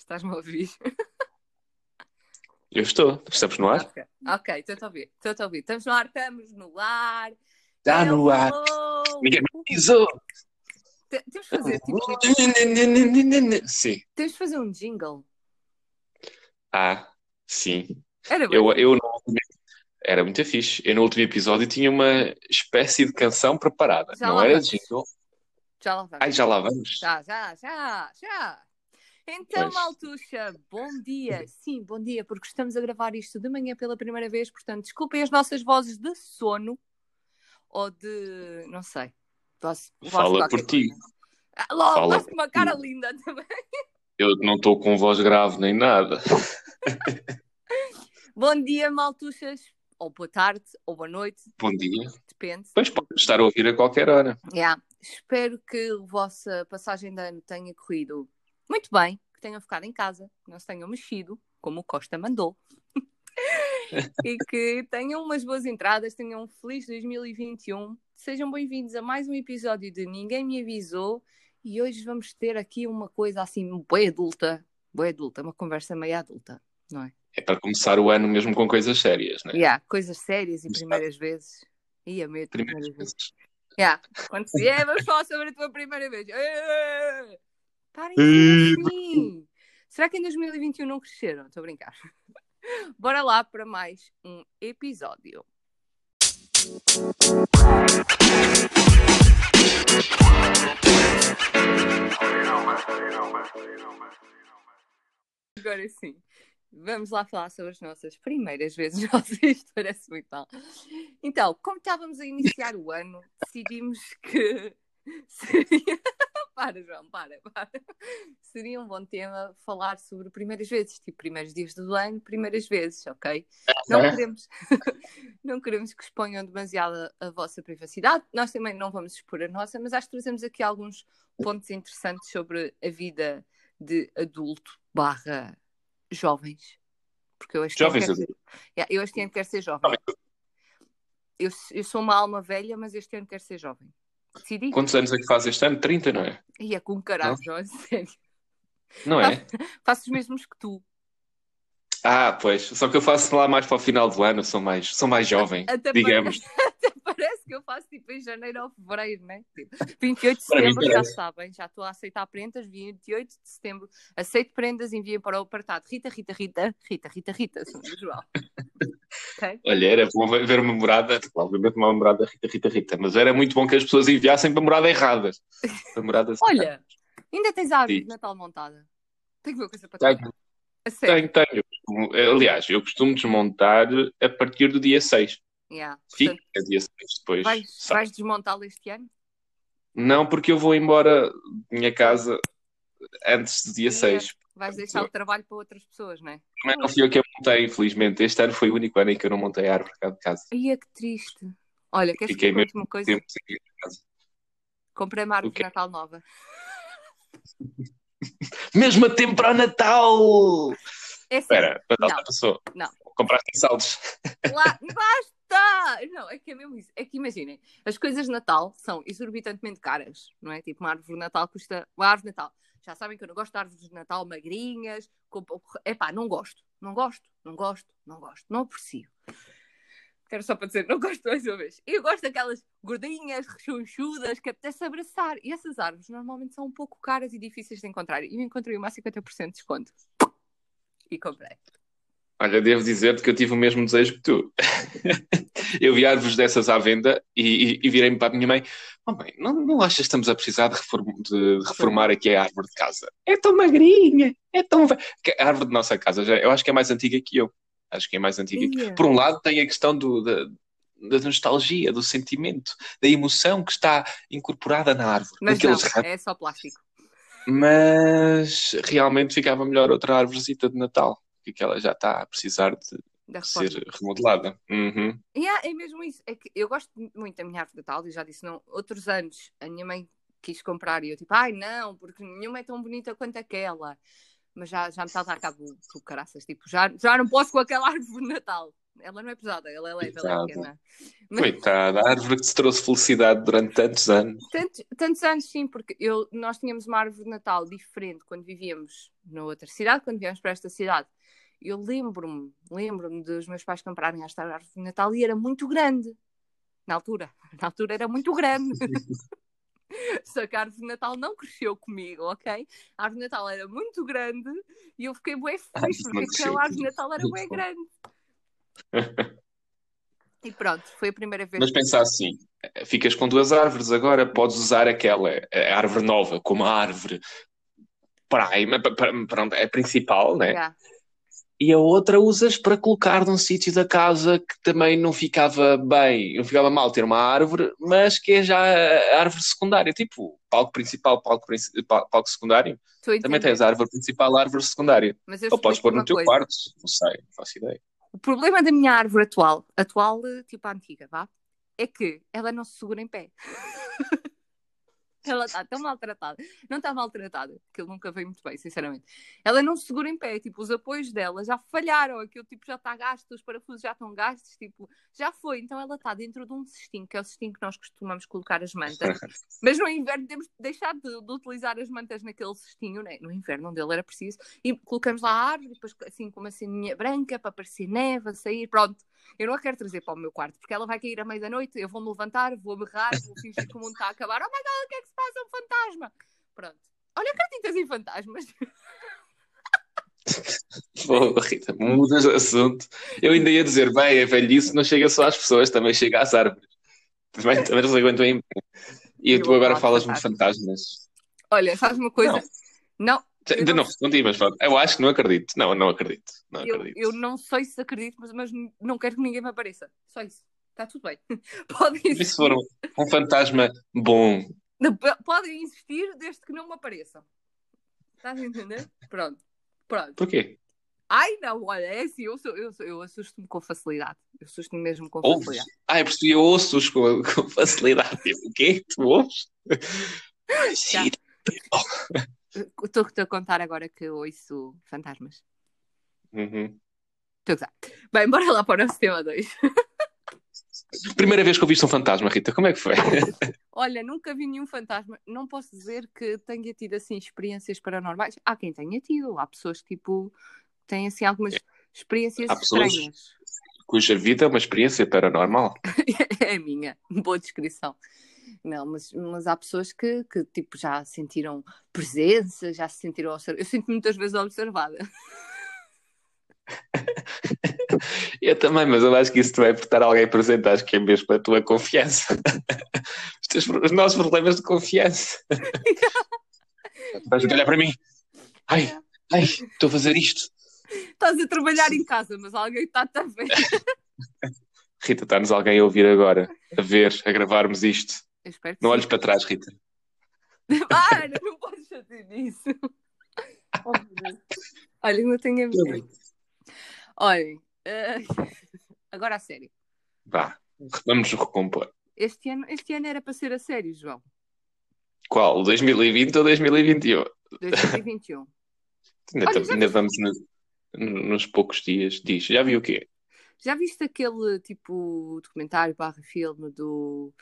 Estás-me a ouvir? Eu estou. Estamos no ar? Ok, estou-te a ouvir. Estou-te a ouvir. Estamos no ar, estamos no ar. Está Hello, no ar. Ninguém me avisou. Te- Temos de fazer, tipo, Sim. temos de fazer um jingle. Ah, sim. Era bem. Eu, eu último- Era muito fixe. Eu no último episódio tinha uma espécie de canção preparada. Já Não era vamos. jingle. Já lá vamos. Ai, já lá vamos. Já, já, já, já. Então, Pois. Maltuxa, bom dia. Sim, bom dia, porque estamos a gravar isto de manhã pela primeira vez, portanto, desculpem as nossas vozes de sono ou de. não sei. Fala por ti. Ah, logo, Fala com uma ti. cara linda também. Eu não estou com voz grave nem nada. Bom dia, Maltuxas. Ou boa tarde, ou boa noite, Bom dia. depende. Pois pode estar a ouvir a qualquer hora. Yeah. Espero que a vossa passagem de ano tenha corrido muito bem, que tenham ficado em casa, que não se tenham mexido, como o Costa mandou. e que tenham umas boas entradas, tenham um feliz 2021. Sejam bem-vindos a mais um episódio de Ninguém Me Avisou. E hoje vamos ter aqui uma coisa assim, bem adulta. Bem adulta, uma conversa meio adulta, não é? É para começar o ano mesmo com coisas sérias, né? Yeah, coisas sérias e Começar. primeiras vezes. Ia medo, de Primeiras primeiras vezes. vezes. Yeah. Quando se é, vamos falar sobre a tua primeira vez. Parem ser assim. Será que em 2021 não cresceram? Estou a brincar. Bora lá para mais um episódio. Agora sim. Vamos lá falar sobre as nossas primeiras vezes. Nossa, isto parece muito mal. Então, como estávamos a iniciar o ano, decidimos que seria. Para, João, para, para. Seria um bom tema falar sobre primeiras vezes, tipo primeiros dias do ano, primeiras vezes, ok? Não É. queremos, não queremos que exponham demasiado a, a vossa privacidade. Nós também não vamos expor a nossa, mas acho que trazemos aqui alguns pontos interessantes sobre a vida de adulto barra jovens. Porque eu este ano Jovens quero. Yeah, eu este ano quero ser jovem. Eu, eu sou uma alma velha, mas este ano quero ser jovem. Decidi. Quantos anos é que faz este ano? 30, não é? E é com caralho, João, a sério. Não é? Faço os mesmos que tu. Ah, pois. Só que eu faço lá mais para o final do ano, sou mais, sou mais jovem, Até digamos. Até parece que eu faço tipo em janeiro ou fevereiro, né? Tipo, 28 de Para setembro, já sabem, já estou a aceitar prendas. 28 de setembro, aceito prendas, enviem para o apartado Rita, Rita, Rita, Rita, Rita, Rita, sou do João. Ok? Olha, era bom ver uma morada, obviamente uma morada Rita, Rita, Rita, mas era muito bom que as pessoas enviassem para morada erradas. Para moradas Olha, ainda tens a árvore de Natal montada. Tenho uma coisa para te. Tenho, tenho. Aliás, eu costumo desmontar a partir do dia 6. Yeah. Fica Portanto, dia 6 depois. vais, vais desmontá-lo este ano? Não, porque eu vou embora da minha casa antes do dia Yeah. 6. Vais deixar o trabalho para outras pessoas, não é? Não fui eu que montei, infelizmente. Este ano foi o único ano em que eu não montei a árvore cá de casa. Ai, é que triste. Olha, queres que Fiquei conte uma coisa? Tempo sem ir casa. Comprei uma árvore de? Natal nova. Mesmo a tempo para o Natal! É Espera, Natal já não. passou. Não. Compraste saldos. Lá, basta! Não, é que é mesmo isso. É que imaginem, as coisas de Natal são exorbitantemente caras, não é? Tipo, uma árvore de Natal custa. Uma árvore de Natal. Já sabem que eu não gosto de árvores de Natal magrinhas. Com... Epá, não gosto. Não gosto, não gosto, não gosto. Não aprecio. Quero só para dizer, não gosto mais uma vez. Eu gosto daquelas gordinhas, rechonchudas, que apetece abraçar. E essas árvores normalmente são um pouco caras e difíceis de encontrar. E eu encontrei uma a 50% de desconto. E comprei. Olha, devo dizer-te que eu tive o mesmo desejo que tu. eu vi árvores dessas à venda e, e- e virei-me para a minha mãe: oh, mãe, não, não achas que estamos a precisar de, reform- de reformar aqui a árvore de casa? É tão magrinha, é tão. ve-" Que A árvore de nossa casa, já, eu acho que é mais antiga que eu. Acho que é mais antiga que. Por um lado, tem a questão do, da, da nostalgia, do sentimento, da emoção que está incorporada na árvore. Mas não, é só plástico. Mas realmente ficava melhor outra árvorezita de Natal, porque ela já está a precisar de ser remodelada. Uhum. Yeah, é mesmo isso. É que eu gosto muito da minha árvore de Natal e já disse não. Outros anos a minha mãe quis comprar e eu tipo, ai não, porque nenhuma é tão bonita quanto aquela. Mas já, já me está a dar cabo do caraças. Tipo, já, já não posso com aquela árvore de Natal. Ela não é pesada, ela é leve, ela é pequena. Mas- Coitada, a árvore que te trouxe felicidade durante tantos anos. Tantos, tantos anos, sim, porque eu, nós tínhamos uma árvore de Natal diferente quando vivíamos na outra cidade, quando viemos para esta cidade. Eu lembro-me, lembro-me dos meus pais comprarem esta árvore de Natal e era muito grande. Na altura. Na altura era muito grande. Só que a árvore de Natal não cresceu comigo, ok? A árvore de Natal era muito grande e eu fiquei bem Ah, feliz porque aquela árvore de. Natal era bem grande. E pronto, foi a primeira vez. Mas pensa assim, ficas com duas árvores agora, podes usar aquela a árvore nova como a árvore prime, pronto, é a principal, né? Já. E a outra usas para colocar num sítio da casa que também não ficava bem, não ficava mal ter uma árvore, mas que é já a árvore secundária, tipo palco principal, palco, palco secundário. Também tens a árvore principal, a árvore secundária. Ou podes pôr no teu coisa. quarto, não sei, não faço ideia. O problema da minha árvore atual, atual, eh, tipo a antiga, vá, é que ela não se segura em pé. ela está tão maltratada. Não está maltratada, que ele nunca veio muito bem, sinceramente. Ela não se segura em pé, tipo, os apoios dela já falharam, aquilo tipo já está gasto, os parafusos já estão gastos, tipo, já foi. Então ela está dentro de um cestinho, que é o cestinho que nós costumamos colocar as mantas. Mas no inverno temos de deixar de, de utilizar as mantas naquele cestinho, né? no inverno onde ele era preciso, e colocamos lá a árvore, depois assim com uma ceninha branca para parecer neve a sair, pronto. Eu não a quero trazer para o meu quarto, porque ela vai cair à meia da noite, eu vou-me levantar, vou berrar, vou fingir que o mundo está a acabar. Oh my god, o que é que se passa? Um fantasma! Pronto. Olha, acreditas em fantasmas? Pô, Rita, mudas de assunto. Eu ainda ia dizer, bem, a velhice não chega só às pessoas, também chega às árvores. Também, também não se aguentam em pé. E Eu tu agora falas-me de fantasmas. Olha, sabes uma coisa? Não, Ainda não respondi, mas pronto. Eu acho que não acredito. Não, não acredito. Não eu, acredito. eu não sei se acredito, mas, mas não quero que ninguém me apareça. Só isso. Está tudo bem. Podem E se existir, for um, fantasma bom? podem existir desde que não me apareçam. Estás a entender? Pronto. Pronto. Porquê? Ai, não, olha, é assim, eu, sou, eu, sou, eu assusto-me com facilidade. Eu assusto-me mesmo com Ouves? facilidade. Ah, eu percebi, eu ouço-os com, com facilidade. O quê? Tu ouves? Sim. Estou-te a contar agora que eu ouço fantasmas. Uhum. Estou a gozar. Bem, bora lá para o nosso tema 2. Primeira vez que ouviste um fantasma, Rita, como é que foi? Olha, nunca vi nenhum fantasma. Não posso dizer que tenha tido assim experiências paranormais. Há quem tenha tido. Há pessoas que tipo têm assim algumas experiências Há estranhas. Cuja vida é uma experiência paranormal. é a minha. Boa descrição. Não, mas, mas há pessoas que, que tipo já sentiram presença, já se sentiram observadas. Eu sinto muitas vezes observada. Eu também, mas eu acho que isso também é por estar alguém presente, acho que é mesmo a tua confiança. Os, teus- os nossos problemas de confiança. Vais olhar para mim. Ai, ai, estou a fazer isto. Estás a trabalhar em casa, mas alguém está-te a ver. Rita, está-nos alguém a ouvir agora, a ver, a gravarmos isto. Eu espero que Não sim. olhes para trás, Rita. Para, não podes fazer isso. Oh. Olha, não tenho a ver. Olhem, eh, agora a sério. Vá, vamos nos recompor. Este ano, este ano era para ser a sério, João. Qual? 2020 ou 2021? 2021. Ainda, Olha, ainda viste- vamos no- no- nos poucos dias. Diz, já viu o quê? Já viste aquele tipo documentário barra filme do.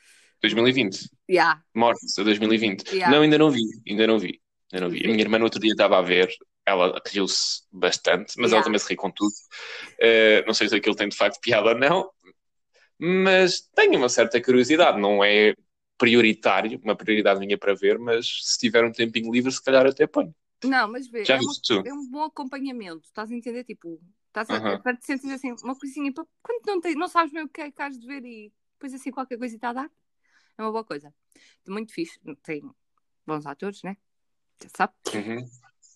2020. Yeah, Mortes, a 2020. Yeah. Não, ainda não vi, ainda não vi. Ainda não vi. A minha irmã no outro dia estava a ver, ela riu-se bastante, mas Yeah. ela também se ri com tudo. Eh, não sei se aquilo tem de facto piada ou não, mas tenho uma certa curiosidade. Não é prioritário, uma prioridade minha para ver, mas se tiver um tempinho livre, se calhar até ponho. Não, mas vê, Já é, viste tu? é um bom acompanhamento. Estás a entender? Tipo, estás a, Aham. para te sentir assim, uma coisinha. para- Quando não, tens, não sabes bem o que é que has de ver e depois assim qualquer coisa está a dar, é uma boa coisa. Muito fixe. Tem bons atores, né? Já sabe. Uhum.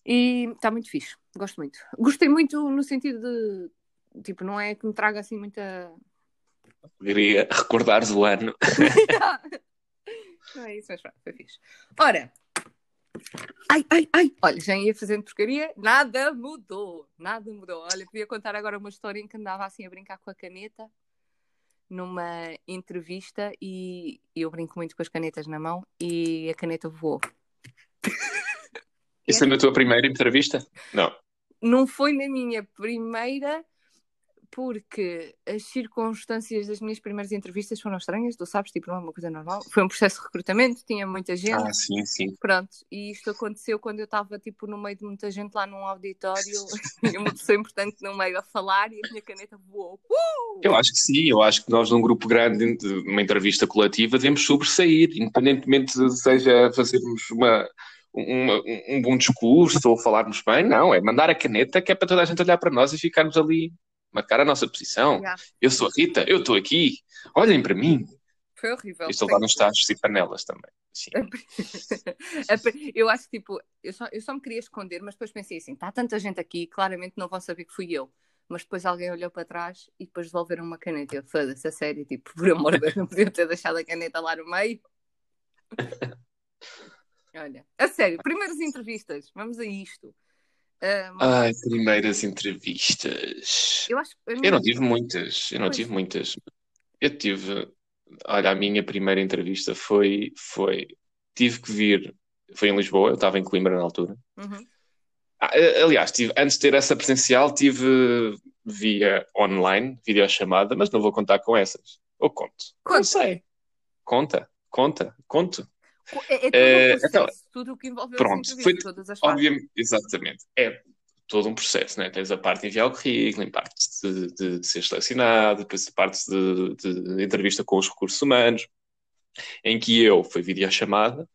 E está muito fixe. Gosto muito. Gostei muito no sentido de. Tipo, não é que me traga assim muita. Queria recordares o ano. não é isso, mas pronto, foi fixe. Ora. Ai, ai, ai. Olha, já ia fazendo porcaria. Nada mudou. Nada mudou. Olha, podia contar agora uma história em que andava assim a brincar com a caneta numa entrevista e eu brinco muito com as canetas na mão e a caneta voou. Isso é na tua primeira entrevista? Não. não foi na minha primeira porque as circunstâncias das minhas primeiras entrevistas foram estranhas, tu sabes, tipo, não é uma coisa normal. Foi um processo de recrutamento, tinha muita gente. Ah, sim, sim. Pronto, e isto aconteceu quando eu estava, tipo, no meio de muita gente lá num auditório, e uma pessoa importante no meio a falar, e a minha caneta voou. Uh! Eu acho que sim, eu acho que nós num grupo grande, numa entrevista coletiva, devemos sobressair, independentemente seja fazermos uma, uma, um bom discurso ou falarmos bem, não, é mandar a caneta que é para toda a gente olhar para nós e ficarmos ali marcar a nossa posição. Yeah. Eu sou a Rita, eu estou aqui, olhem para mim. Foi horrível. Estou lá nos tachos e panelas também. Sim. eu acho que tipo, eu só, eu só me queria esconder, mas depois pensei assim: está tanta gente aqui, claramente não vão saber que fui eu. Mas depois alguém olhou para trás e depois devolveram uma caneta. Eu foda-se, a sério, tipo, por amor de Deus, não podia ter deixado a caneta lá no meio. Olha, a sério, primeiras entrevistas, vamos a isto. Um, Ai, primeiras entrevistas. eu acho Eu minha- não tive muitas, eu não Pois. tive muitas. Eu tive, olha, a minha primeira entrevista foi, foi, tive que vir, foi em Lisboa, eu estava em Coimbra na altura. Uhum. Ah, eh, aliás, tive, antes de ter essa presencial, tive via online, videochamada, mas não vou contar com essas. Ou conto? Conta. Não sei. Conta, conta, conto. É, é todo Eh, um processo, então, tudo o que envolveu pronto, foi- todas as. Obviamente, exatamente. É todo um processo, né? Tens a parte de enviar o currículo, a parte de, de- de ser selecionado, depois a parte de, de entrevista com os recursos humanos, em que eu, foi videochamada,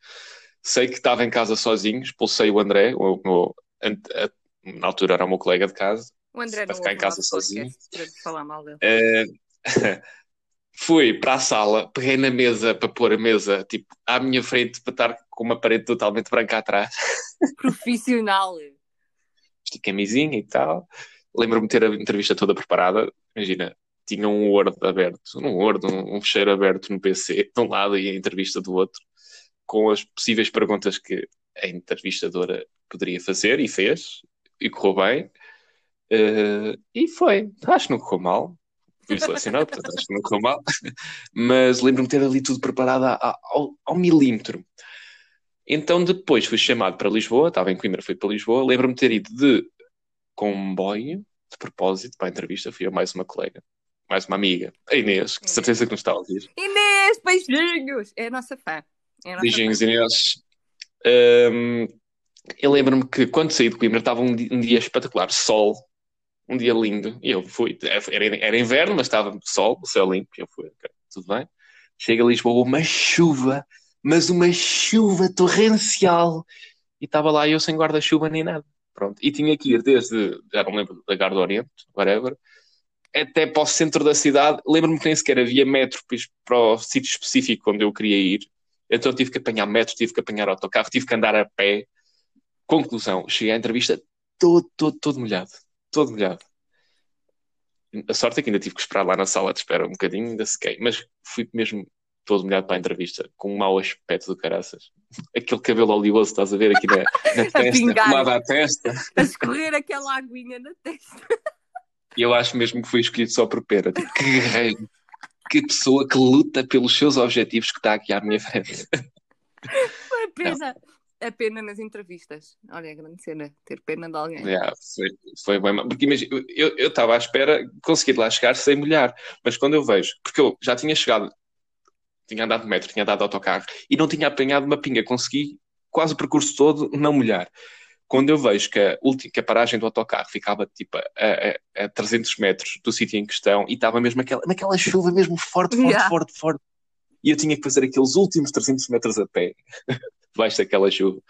sei que estava em casa sozinho, expulsei o André, o meu- na altura era o meu colega de casa, O André para ficar em casa sozinho. para falar mal dele. Eh, fui para a sala, peguei na mesa para pôr a mesa tipo, à minha frente para estar com uma parede totalmente branca atrás. Profissional. vesti camisinha e tal. Lembro-me de ter a entrevista toda preparada. Imagina, tinha um Word aberto, um Word, um, um fecheiro aberto no PC de um lado e a entrevista do outro, com as possíveis perguntas que a entrevistadora poderia fazer e fez, e correu bem. Eh, e foi. Acho que não correu mal. Fui selecionado, portanto acho que não correu mal. Mas lembro-me de ter ali tudo preparado a- ao, ao milímetro. Então depois fui chamado para Lisboa, estava em Coimbra, fui para Lisboa. Lembro-me de ter ido de comboio, de propósito, para a entrevista. Fui eu mais uma colega, mais uma amiga, a Inês, que de certeza que nos está a ouvir. Inês, beijinhos! É a nossa fã. É a nossa Beijinhos, fã. Inês. Hum, eu lembro-me que quando saí de Coimbra estava um di- um dia, espetacular, sol, um dia lindo, e eu fui. Era, era inverno, mas estava sol, o céu limpo, eu fui, ok, tudo bem. Chega a Lisboa, uma chuva, mas uma chuva torrencial, e estava lá eu sem guarda-chuva nem nada. Pronto. E tinha que ir desde, já não lembro, da Gar do Oriente, whatever, até para o centro da cidade. Lembro-me que nem sequer havia metro para o sítio específico onde eu queria ir. Então tive que apanhar metro, tive que apanhar autocarro, tive que andar a pé. Conclusão, cheguei à entrevista todo, todo, todo molhado. Todo molhado. A sorte é que ainda tive que esperar lá na sala de espera um bocadinho, ainda sequei. Mas fui mesmo todo molhado para a entrevista, com um mau aspecto do caraças. Aquele cabelo oleoso, estás a ver aqui na, na testa, à testa. A escorrer aquela aguinha na testa. E eu acho mesmo que fui escolhido só por pera. Tipo, que guerreiro. Que pessoa que luta pelos seus objetivos que está aqui à minha frente. Foi pena. A pena nas entrevistas. Olha, é grande cena. Ter pena de alguém. Yeah, foi, foi bem mal. Porque imagina, eu estava à espera de conseguir lá chegar sem molhar. Mas quando eu vejo, porque eu já tinha chegado, tinha andado de metro, tinha andado de autocarro e não tinha apanhado uma pinga, consegui quase o percurso todo não molhar. Quando eu vejo que a, última, que a paragem do autocarro ficava tipo a, a, a 300 metros do sítio em questão e estava mesmo aquela, naquela chuva mesmo forte, forte, Yeah. forte, forte. E eu tinha que fazer aqueles últimos 300 metros a pé, debaixo daquela chuva.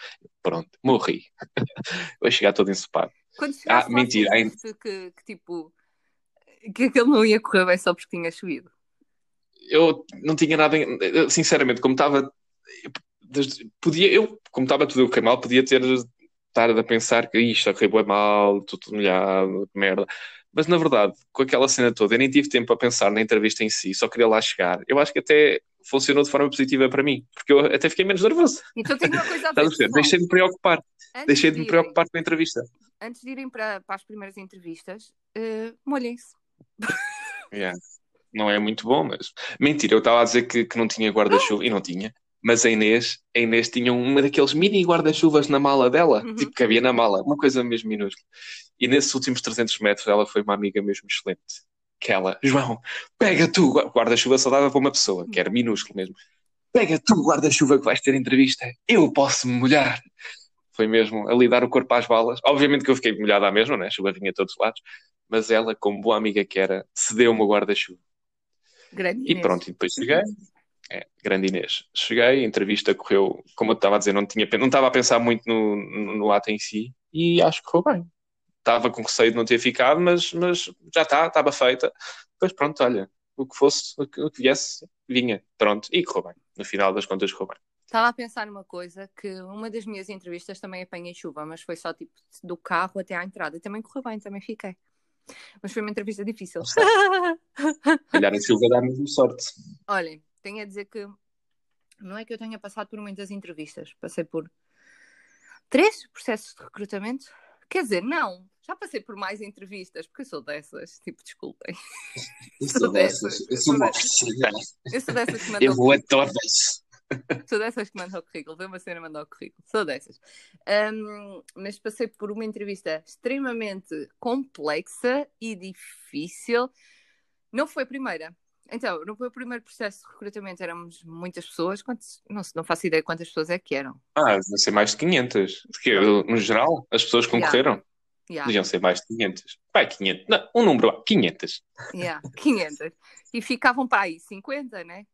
Pronto, morri. Vai chegar todo ensopado. Quando Ah, mentira, sentiste que, que tipo. que aquele não ia correr bem só porque tinha chovido. eu não tinha nada, eu, sinceramente, como estava, podia, eu, como estava tudo a mal, podia ter estado a pensar que isto acabou mal, tudo molhado, que merda. Mas na verdade, com aquela cena toda, eu nem tive tempo a pensar na entrevista em si, só queria lá chegar. Eu acho que até funcionou de forma positiva para mim, porque eu até fiquei menos nervoso. Então tenho uma coisa a dizer. perceber? pessoal. Deixei de me preocupar, Antes deixei de me irem- preocupar com a entrevista. Antes de irem para, para as primeiras entrevistas, eh, molhem-se. Yeah. Não é muito bom, mas. Mentira, eu estava a dizer que, que não tinha guarda-chuva e não tinha. Mas a Inês, a Inês tinha uma daqueles mini guarda-chuvas na mala dela, Uhum. tipo que havia na mala, uma coisa mesmo minúscula. E nesses últimos 300 metros ela foi uma amiga mesmo excelente. aquela, João, pega tu, guarda-chuva só dava para uma pessoa, que era minúsculo mesmo. Pega tu, guarda-chuva, que vais ter entrevista, eu posso me molhar. Foi mesmo ali dar o corpo às balas. Obviamente que eu fiquei molhada à mesma, né? A chuva vinha a todos os lados, mas ela, como boa amiga que era, cedeu-me o guarda-chuva. Grande E pronto, e depois cheguei. É, grande Inês. Cheguei, a entrevista correu, como eu estava a dizer, não, tinha, não estava a pensar muito no, no, no ato em si e acho que correu bem. Estava com receio de não ter ficado, mas, mas já está, estava feita. Depois pronto, olha, o que fosse, o que, o que viesse, vinha. Pronto, e correu bem. No final das contas correu bem. Estava a pensar numa coisa que uma das minhas entrevistas também apanhei chuva, mas foi só tipo do carro até à entrada. E também correu bem, também fiquei. Mas foi uma entrevista difícil. Calhar a Silva dá mesmo sorte. Olhem, tenho a dizer que não é que eu tenha passado por muitas entrevistas, passei por três processos de recrutamento. Quer dizer, não, já passei por mais entrevistas, porque eu sou dessas, tipo, desculpem. Eu sou dessas, eu sou uma Eu sou dessas que mandam Eu vou a todas. Sou dessas que mandam o currículo. Vê uma cena mandar o currículo. Sou dessas. Um, mas passei por uma entrevista extremamente complexa e difícil. Não foi a primeira. Então, no meu primeiro processo de recrutamento éramos muitas pessoas. Quantos, não, não faço ideia quantas pessoas é que eram. Ah, deviam ser mais de 500. Porque, eu, no geral, as pessoas concorreram Yeah. deviam ser mais de 500. Vai, 500. Não, um número, vá, 500. Yeah, 500. E ficavam para aí 50, né?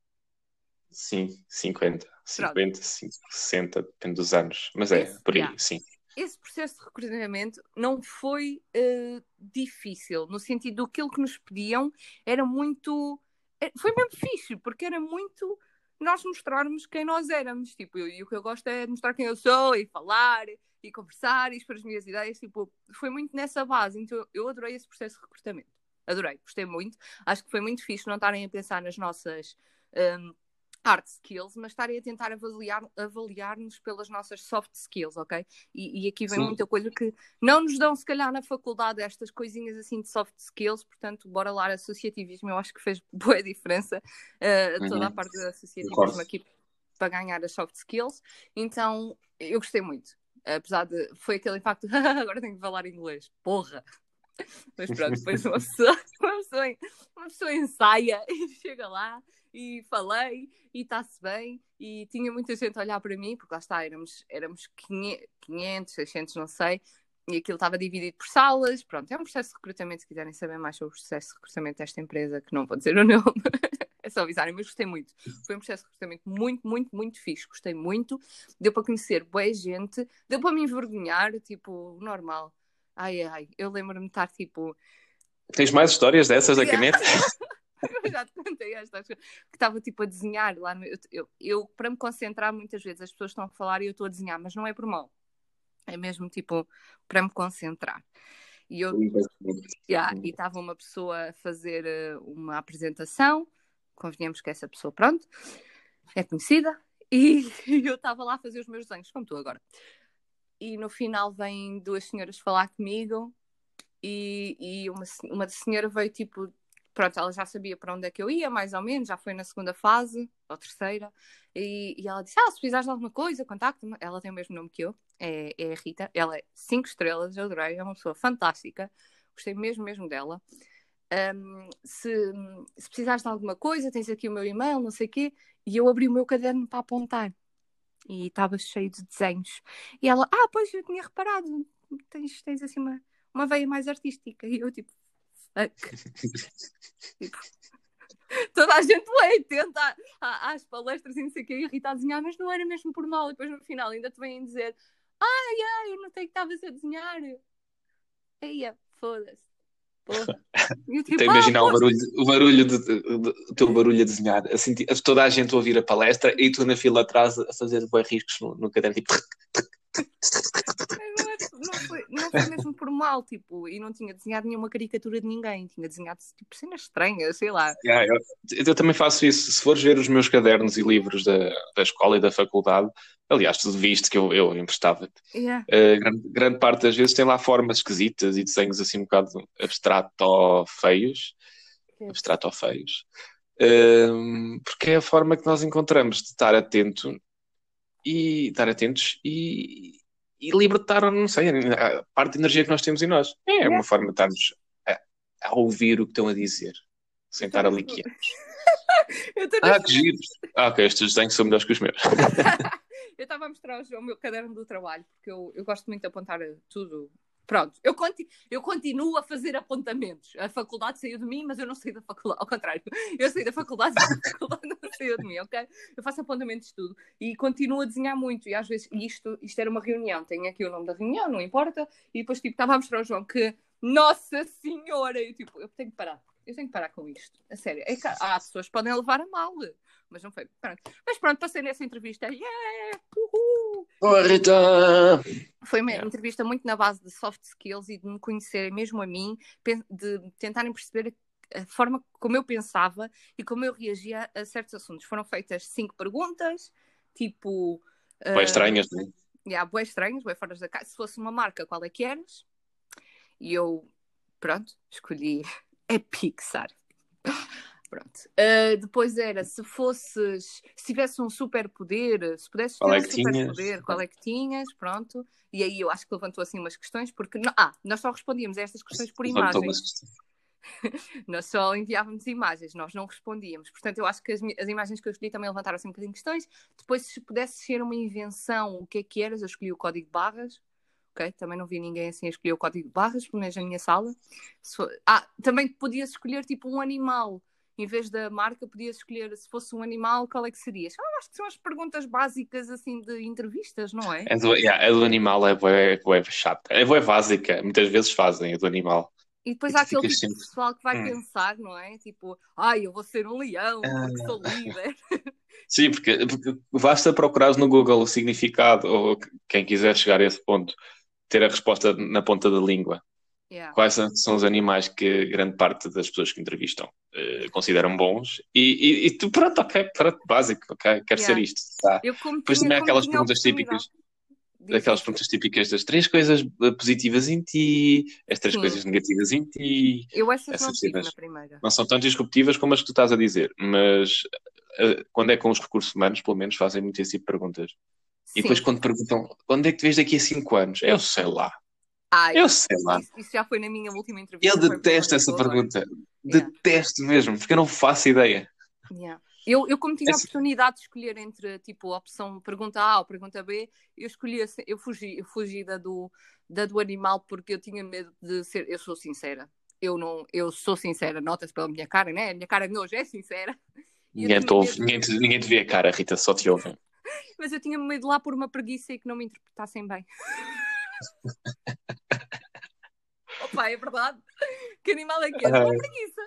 Sim, 50. 50, 60, depende dos anos. Mas é, Esse, por aí, yeah. sim. Esse processo de recrutamento não foi eh, difícil, no sentido do que nos pediam era muito. Eh, Foi mesmo fixe, porque era muito nós mostrarmos quem nós éramos. Tipo, eu- e o que eu gosto é mostrar quem eu sou e falar e conversar e expor as minhas ideias. Tipo, foi muito nessa base. Então eu adorei esse processo de recrutamento. Adorei, gostei muito. Acho que foi muito fixe não estarem a pensar nas nossas hum, hard skills, mas estarem a tentar avaliar- avaliar-nos pelas nossas soft skills, ok? E, e aqui vem Sim. muita coisa que não nos dão, se calhar, na faculdade, estas coisinhas assim de soft skills, portanto, bora lá, associativismo, eu acho que fez boa diferença uh, toda a Uhum. parte do associativismo aqui para ganhar as soft skills. Então, eu gostei muito. Apesar de. Foi aquele impacto. Agora tenho que falar inglês. Porra! Mas pronto, depois uma pessoa, uma pessoa, uma pessoa ensaia e chega lá e falei e está-se bem e tinha muita gente a olhar para mim, porque lá está, éramos, éramos 500, 500, 600, não sei, e aquilo estava dividido por salas. Pronto, é um processo de recrutamento. Se quiserem saber mais sobre o processo de recrutamento desta empresa, que não vou dizer o nome, é só avisarem, mas gostei muito. Foi um processo de recrutamento muito, muito, muito fixe. Gostei muito. Deu para conhecer boa gente, deu para me envergonhar, tipo, normal. Ai, ai, eu lembro-me de estar tipo. Tens mais histórias dessas da caneta? Eu já te contei esta, acho que estava tipo a desenhar lá no, eu, eu, eu, para me concentrar, muitas vezes as pessoas estão a falar e eu estou a desenhar, mas não é por mal, é mesmo tipo para me concentrar. E eu yeah, e estava uma pessoa a fazer eh, uma apresentação, convenhamos que essa pessoa, pronto, é conhecida, e, e eu estava lá a fazer os meus desenhos, como tu agora. E no final vêm duas senhoras falar comigo e, e uma, uma senhora veio tipo pronto, ela já sabia para onde é que eu ia, mais ou menos, já foi na segunda fase, ou terceira, e, e ela disse, ah, se precisares de alguma coisa, contacta-me. Ela tem o mesmo nome que eu, é, é a Rita, ela é cinco estrelas, eu adorei, é uma pessoa fantástica, gostei mesmo, mesmo dela. Um, se, se precisares de alguma coisa, tens aqui o meu e-mail, não sei o quê, e eu abri o meu caderno para apontar. E estava cheio de desenhos. E ela, ah, pois eu tinha reparado, tens, tens assim uma, uma veia mais artística. E eu, tipo, tipo, toda a gente lê e tenta às palestras e não sei o que irritar a desenhar, mas não era mesmo por mal. E depois no final ainda te vêm dizer: Ai, ai, eu notei que estavas a desenhar. Aí, foda-se. Porra. Eu, tipo, Estou a imaginar ah, o barulho, o barulho de, de- de- o teu barulho a desenhar, assim, toda a gente a ouvir a palestra e tu na fila atrás a fazer boi riscos no, no caderno, tipo, Não, não foi, mesmo por mal, tipo, e não tinha desenhado nenhuma caricatura de ninguém, tinha desenhado tipo cenas estranhas, sei lá. Yeah, eu, eu também faço isso. Se fores ver os meus cadernos e livros da, da escola e da faculdade, aliás, tu viste que eu, eu emprestava-te, Yeah. eh, grande, grande parte das vezes tem lá formas esquisitas e desenhos assim um bocado abstrato-feios. Abstrato-feios. Ehm, porque é a forma que nós encontramos de estar atento e estar atentos e, e libertar, não sei, a parte de energia que nós temos em nós. É uma forma de estarmos a, a ouvir o que estão a dizer, sem estar ali quietos. Ah, que giro. Ah, ok, estes desenhos são melhores que os meus. Eu estava a mostrar João o meu caderno do trabalho, porque eu, eu gosto muito de apontar tudo. Pronto, eu, conti eu continuo a fazer apontamentos. A faculdade saiu de mim, mas eu não saí da faculdade. Ao contrário, eu saí da faculdade, mas a faculdade não saiu de mim, ok? Eu faço apontamentos de tudo e continuo a desenhar muito. E às vezes, isto, isto era uma reunião, tenho aqui o nome da reunião, não importa. E depois, tipo, estava a mostrar ao João que, Nossa Senhora! Eu, tipo, eu tenho que parar. Eu tenho que parar com isto. A sério. É que há pessoas que podem levar a mal. Mas não foi. Pronto. Mas pronto, passei nessa entrevista. Yeah! Uhul! Boa, Rita! Foi uma Yeah. entrevista muito na base de soft skills e de me conhecerem mesmo a mim, de tentarem perceber a forma como eu pensava e como eu reagia a certos assuntos. Foram feitas cinco perguntas, tipo. Boas ah, estranhas, não é? Yeah, bué estranhas, bué fora da casa. Se fosse uma marca, qual é que eras? E eu, pronto, escolhi a Pixar. Pronto. Ah, depois era se fosses, se tivesse um superpoder, se pudesses ter é um superpoder, qual é que tinhas? Pronto. E aí eu acho que levantou assim umas questões, porque não- ah, nós só respondíamos a estas questões por imagens. Nós só enviávamos imagens, nós não respondíamos. Portanto, eu acho que as, as imagens que eu escolhi também levantaram assim um bocadinho questões. Depois, se pudesse ser uma invenção, o que é que eras? Eu escolhi o código de barras. Ok? Também não vi ninguém assim a escolher o código de barras, pelo menos na minha sala. Ah, também podias escolher tipo um animal. Em vez da marca, podias escolher se fosse um animal, qual é que serias? Ah, acho que são as perguntas básicas assim de entrevistas, não é? É do, yeah, a do animal é bué, bué chata. É bué básica. Muitas vezes fazem a do animal. E depois E há aquele tipo de sempre, pessoal que vai hum. pensar, não é? Tipo, ai, eu vou ser um leão porque Ah. sou líder. Sim, porque, porque basta procurar no Google o significado, ou quem quiser chegar a esse ponto, ter a resposta na ponta da língua. Yeah. Quais são, os animais que grande parte das pessoas que entrevistam eh, consideram bons? E, e, e tu, pronto, ok, pronto, básico, ok, quero Yeah. ser isto. Tá. Eu como Depois também aquelas perguntas típicas, aquelas perguntas típicas das três coisas eh, positivas em ti, as três Sim. coisas negativas em ti. Eu essas Essas não tive na primeira. Não são tão disruptivas como as que tu estás a dizer, mas eh, quando é com os recursos humanos, pelo menos fazem muito esse tipo de perguntas. E depois Sim. quando perguntam, onde é que te vês daqui a cinco anos? Eu sei lá, Ai, eu sei lá. isso, isso já foi na minha última entrevista. Eu detesto essa pergunta. Yeah. Detesto mesmo, porque eu não faço ideia. Yeah. Eu, eu, como tinha a oportunidade de escolher entre tipo a opção pergunta A ou pergunta B, eu escolhi eu fugi, eu fugi da do, da do animal porque eu tinha medo de ser. Eu sou sincera. Eu não, eu sou sincera, nota-se pela minha cara, né? A minha cara de hoje é sincera. Ninguém te ouve, ninguém te, ninguém te vê a cara, Rita, só te ouvem. Mas eu tinha medo lá por uma preguiça e que não me interpretassem bem. Opa, é verdade. Que animal é que é? Uma preguiça.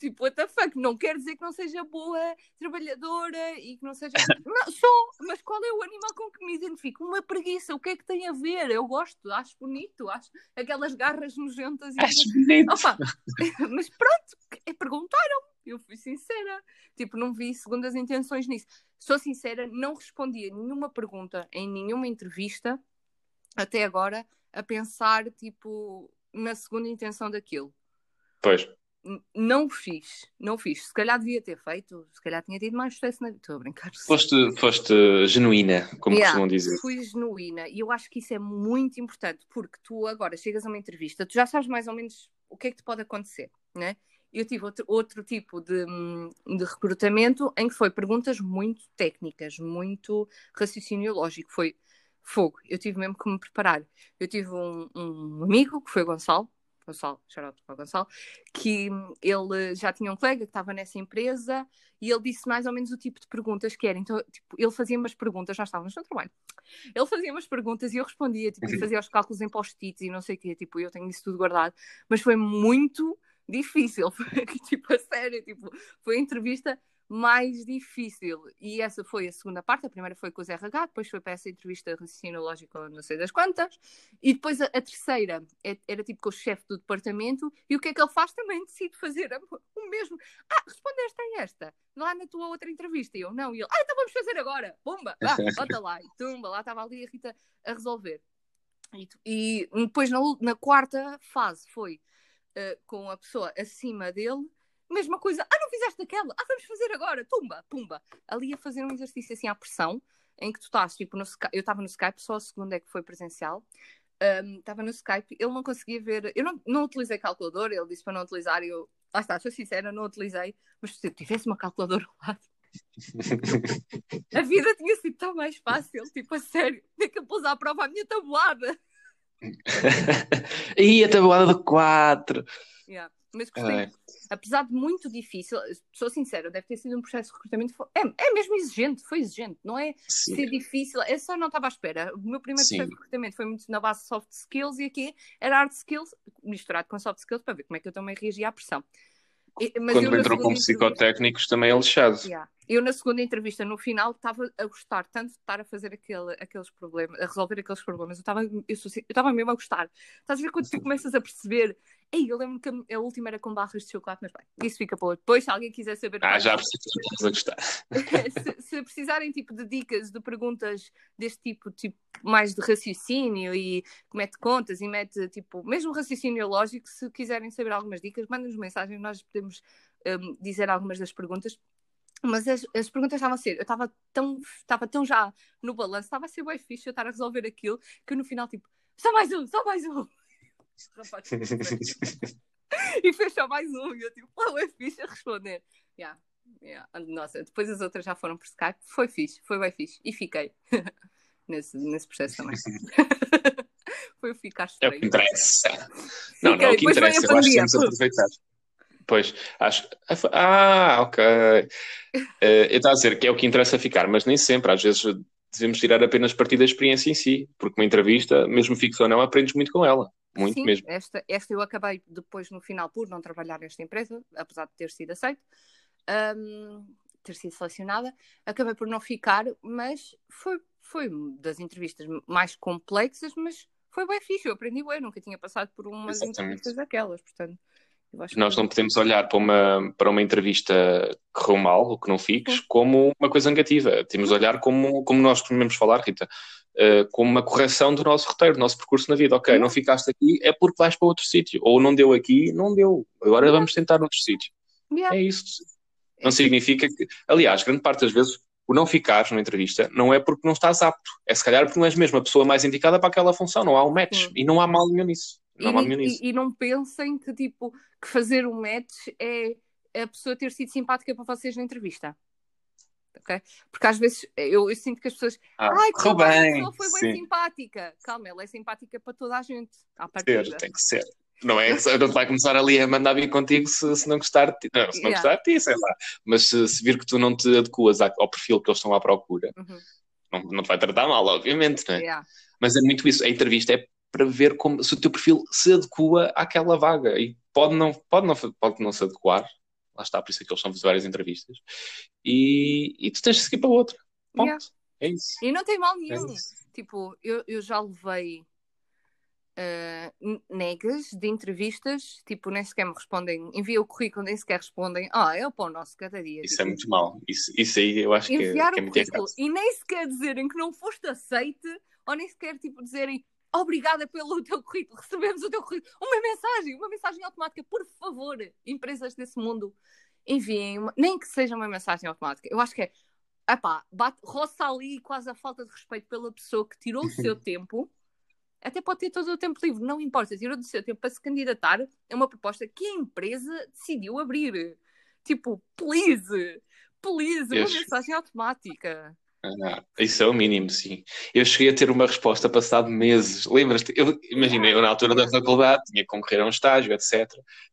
Tipo, what the fuck? Não quer dizer que não seja boa, trabalhadora e que não seja. Não, sou, mas qual é o animal com que me identifico? Uma preguiça. O que é que tem a ver? Eu gosto, acho bonito, acho aquelas garras nojentas e. Acho bonito. Opa, mas pronto, é, perguntaram. Eu fui sincera. Tipo, não vi segundas intenções nisso. Sou sincera, não respondi a nenhuma pergunta em nenhuma entrevista até agora a pensar, tipo, na segunda intenção daquilo. Pois, Não fiz, não fiz. Se calhar devia ter feito, se calhar tinha tido mais sucesso na vida. Estou a brincar. foste, foste genuína, como Yeah, costumam dizer. Fui genuína e eu acho que isso é muito importante porque tu agora chegas a uma entrevista, tu já sabes mais ou menos o que é que te pode acontecer, né? Eu tive outro, outro tipo de, hum, de recrutamento em que foi perguntas muito técnicas, muito raciocínio lógico. Foi fogo. Eu tive mesmo que me preparar. Eu tive um, um amigo que foi o Gonçalo, Gonçalo, para o Gonçalo, que hum, ele já tinha um colega que estava nessa empresa e ele disse mais ou menos o tipo de perguntas que era. Então, tipo, ele fazia umas perguntas, nós estávamos no trabalho. Ele fazia umas perguntas e eu respondia, tipo, e fazia os cálculos em post-its e não sei o quê, tipo, eu tenho isso tudo guardado, mas foi muito difícil, foi, tipo, a sério, tipo, foi a entrevista mais difícil. E essa foi a segunda parte, a primeira foi com os RH, depois foi para essa entrevista raciocínio lógico, não sei das quantas, e depois a, a terceira é- era tipo com o chefe do departamento, e o que é que ele faz? Também decide fazer o mesmo. Ah, respondeste a esta, lá na tua outra entrevista, e eu não, e ele, ah, então vamos fazer agora, bomba, vá, bota lá, e tumba, lá estava ali a Rita a resolver. E, e depois na, na quarta fase foi eh, com a pessoa acima dele, mesma coisa, ah, não fizeste aquela, ah, vamos fazer agora, tumba, pumba. Ali a fazer um exercício assim à pressão, em que tu estás, tipo, no Skype, eu estava no Skype, só a segunda é que foi presencial, um, estava no Skype, ele não conseguia ver. Eu não, não utilizei calculador, ele disse para não utilizar e eu, lá está, sou sincera, não utilizei, mas se eu tivesse uma calculadora ao lado, a vida tinha sido tão mais fácil, tipo, a sério, tinha que pôs à prova a minha tabuada. e a tabuada de 4. Yeah. Mas gostei, apesar de muito difícil, sou sincera, deve ter sido um processo de recrutamento. É, é mesmo exigente, foi exigente, não é Sim. ser difícil, é só não estava à espera. O meu primeiro Sim. processo de recrutamento foi muito na base de soft skills e aqui era hard skills misturado com soft skills para ver como é que eu também reagia à pressão. Quando entrou como psicotécnicos também é lixado. Yeah. Eu na segunda entrevista, no final, estava a gostar tanto de estar a fazer aquele, aqueles problemas, a resolver aqueles problemas. Eu estava eu, eu estava mesmo a gostar. Estás a ver quando tu começas a perceber Ei, eu lembro que a última era com barras de chocolate, mas bem, isso fica para outro. Depois, se alguém quiser saber. Ah, já precisamos a gostar. se, se, precisarem tipo, de dicas, de perguntas deste tipo, tipo, mais de raciocínio e que mete contas e mete, tipo, mesmo raciocínio lógico, se quiserem saber algumas dicas, mandem-nos mensagem, nós podemos um, dizer algumas das perguntas. Mas as, as perguntas estavam a ser, eu estava tão, estava tão já no balanço, estava a ser bem fixe eu estar a resolver aquilo, que no final, tipo, só mais um, só mais um. e só mais um. E eu tipo, pô, é fixe a responder. Yeah, yeah. Nossa, depois as outras já foram por Skype. Foi fixe, foi bem fixe. E fiquei nesse, nesse processo também. foi ficar estranho. É o que interessa. Não, não, é o que interessa. Eu acho que temos a aproveitar. Pois, acho. Ah, ok. Uh, eu estava a dizer que é o que interessa ficar, mas nem sempre. Às vezes devemos tirar apenas partido da experiência em si, porque uma entrevista, mesmo ou não, aprendes muito com ela. Muito Sim, mesmo. Esta, esta eu acabei depois, no final, por não trabalhar nesta empresa, apesar de ter sido aceito, um, ter sido selecionada, acabei por não ficar, mas foi, foi das entrevistas mais complexas, mas foi bem fixe, eu aprendi bem, nunca tinha passado por umas Exatamente. entrevistas daquelas, portanto. Nós não podemos olhar para uma, para uma entrevista que correu mal, ou que não fiques, como uma coisa negativa. Temos de olhar como, como nós costumamos falar, Rita, uh, como uma correção do nosso roteiro, do nosso percurso na vida. Ok, não ficaste aqui, é porque vais para outro sítio. Ou não deu aqui, não deu. Agora vamos tentar outro sítio. Yeah. É isso. Não significa que. Aliás, grande parte das vezes, o não ficares numa entrevista não é porque não estás apto. É se calhar porque não és mesmo a pessoa mais indicada para aquela função. Não há um match. E não há mal nenhum nisso. Não e, e, e, não pensem que, tipo, que fazer um match é a pessoa ter sido simpática para vocês na entrevista. Okay? Porque às vezes eu, eu sinto que as pessoas. Ah, Ai, que bem, pessoa foi bem sim. simpática. Calma, ela é simpática para toda a gente. À partida. Tem que ser. Não é? Não vai começar ali a mandar vir contigo se, se não gostar de ti. Não, se não yeah. gostar de ti, sei lá. Mas se, se, vir que tu não te adequas ao perfil que eles estão à procura, uhum. não, não te vai tratar mal, obviamente, não é? Yeah. Mas é muito isso. A entrevista é para ver como, se o teu perfil se adequa àquela vaga. E pode não, pode não, pode não se adequar. Lá está, por isso é que eles fazer várias entrevistas. E, e tu tens de seguir para outra. Ponto. Yeah. É isso. E não tem mal nenhum. É tipo, eu, eu já levei uh, negas de entrevistas, tipo, nem sequer me respondem, envia o currículo, nem sequer respondem. Ah, é o pão nosso cada dia. Isso é tipo, é muito mal. Isso, isso aí eu acho Enviar que, é, que é muito E nem sequer dizerem que não foste aceite, ou nem sequer tipo dizerem obrigada pelo teu currículo, recebemos o teu currículo. Uma mensagem, uma mensagem automática, por favor, empresas desse mundo, enviem, uma... nem que seja uma mensagem automática. Eu acho que é, epá, bate, roça ali quase a falta de respeito pela pessoa que tirou o seu tempo, até pode ter todo o tempo livre, não importa, tirou do seu tempo para se candidatar a uma proposta que a empresa decidiu abrir. Tipo, please, please, uma mensagem automática. Ah, isso é o mínimo, sim. Eu cheguei a ter uma resposta passado meses. Lembras-te? Eu, imagina, eu na altura da faculdade tinha que concorrer a um estágio, etc.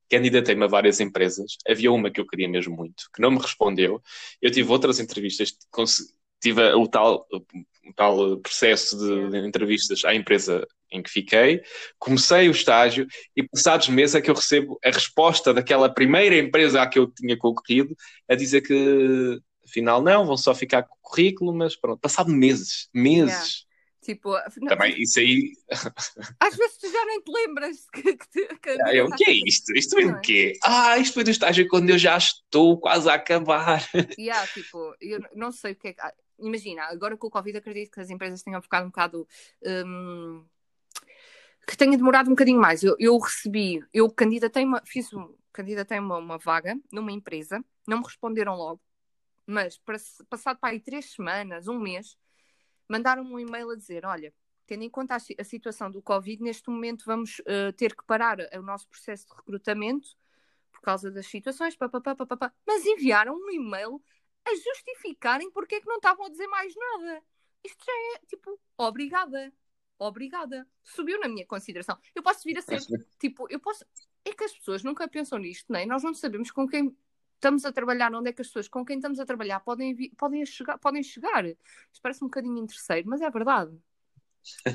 Candidatei-me a várias empresas. Havia uma que eu queria mesmo muito, que não me respondeu. Eu tive outras entrevistas, tive o tal, o tal processo de, de entrevistas à empresa em que fiquei, comecei o estágio e passados meses é que eu recebo a resposta daquela primeira empresa a que eu tinha concorrido a dizer que afinal não, vão só ficar com o currículo, mas pronto, passado meses, meses. Yeah. Tipo, não, também isso aí. Às vezes tu já nem te lembras que, que, que ah, eu, o que é isto? Isto vem o quê? Ah, isto foi do estágio quando eu já estou quase a acabar. Yeah, tipo, eu não sei o que é que. Ah, imagina, agora com o Covid acredito que as empresas tenham ficado um bocado. Um, que tenha demorado um bocadinho mais. Eu, eu recebi, eu candidatei-me, fiz um, candidatei-me a uma vaga numa empresa, não me responderam logo mas para, passado para aí três semanas, um mês, mandaram-me um e-mail a dizer: Olha, tendo em conta a, a situação do Covid, neste momento vamos uh, ter que parar o nosso processo de recrutamento por causa das situações, papapá, papapá, mas enviaram um e-mail a justificarem porque é que não estavam a dizer mais nada. Isto já é tipo, obrigada, obrigada. Subiu na minha consideração. Eu posso vir a ser, tipo, eu posso. É que as pessoas nunca pensam nisto, nem é? nós não sabemos com quem estamos a trabalhar, onde é que as pessoas com quem estamos a trabalhar podem, podem, chegar, podem chegar. Isto parece um bocadinho interesseiro, mas é verdade.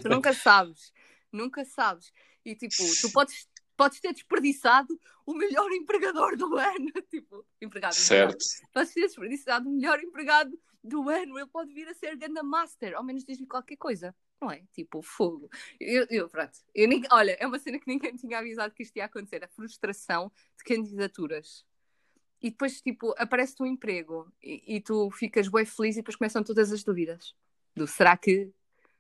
Tu nunca sabes, nunca sabes. E tipo, tu podes, podes ter desperdiçado o melhor empregador do ano. tipo, empregado. Certo. Empregado. Podes ter desperdiçado o melhor empregado do ano. Ele pode vir a ser Ganda Master, ao menos diz-lhe qualquer coisa. Não é? Tipo, fogo. Eu, eu pronto. Eu olha, é uma cena que ninguém tinha avisado que isto ia acontecer. A frustração de candidaturas e depois, tipo, aparece-te um emprego e, e, tu ficas bem feliz e depois começam todas as dúvidas. Do será que,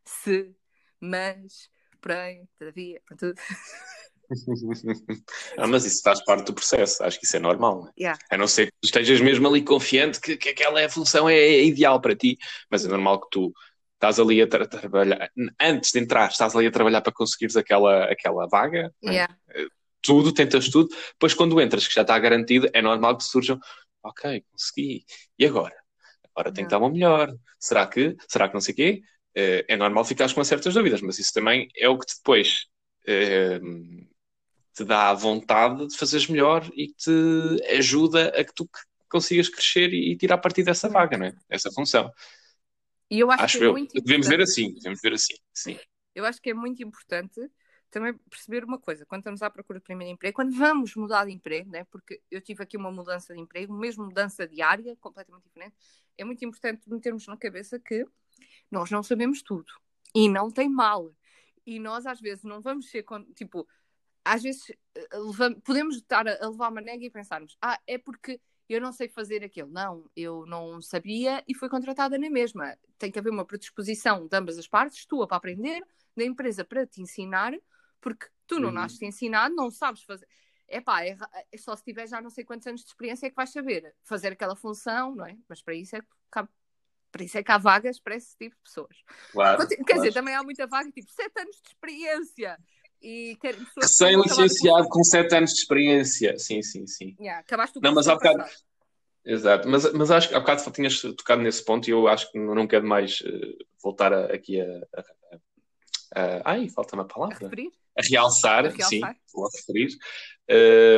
se, mas, porém, todavia, tudo. ah, mas isso faz parte do processo, acho que isso é normal. Né? Yeah. A não ser que tu estejas mesmo ali confiante que, que aquela é função é, é, ideal para ti, mas é normal que tu estás ali a tra trabalhar, antes de entrar, estás ali a trabalhar para conseguires aquela, aquela vaga. Né? Yeah. Né? Tudo, tentas tudo, depois quando entras, que já está garantido, é normal que surjam, ok, consegui, e agora? Agora tem que dar uma melhor, será que, será que não sei o quê? Eh, é normal ficares com certas dúvidas, mas isso também é o que depois eh, te dá a vontade de fazeres melhor e te ajuda a que tu consigas crescer e tirar partido dessa vaga, não é? Essa função. E eu acho, acho que é eu. muito devemos ver assim, devemos ver assim, sim. Eu acho que é muito importante também perceber uma coisa, quando estamos à procura de primeiro emprego, quando vamos mudar de emprego, né, porque eu tive aqui uma mudança de emprego, mesmo mudança de área, completamente diferente, é muito importante metermos na cabeça que nós não sabemos tudo e não tem mal. E nós às vezes não vamos ser, tipo, às vezes eh, podemos estar a levar uma nega e pensarmos, ah, é porque eu não sei fazer aquilo. Não, eu não sabia e fui contratada na mesma. Tem que haver uma predisposição de ambas as partes, tua para aprender, da empresa para te ensinar, porque tu não uhum. nasces ensinado, não sabes fazer. Epá, é, é só se tiver já não sei quantos anos de experiência é que vais saber fazer aquela função, não é? Mas para isso é que isso é que há vagas para esse tipo de pessoas. Claro, Quer claro. dizer, também há muita vaga, tipo, sete anos de experiência. E Recém-licenciado com sete anos de experiência. Sim, sim, sim. Yeah, acabaste não, mas há bocado. Exato, mas, mas acho que há bocado tinhas tocado nesse ponto e eu acho que não quero mais uh, voltar a, aqui a, a, a, Ai, falta uma palavra. A referir? a realçar, a realçar. sim, vou referir,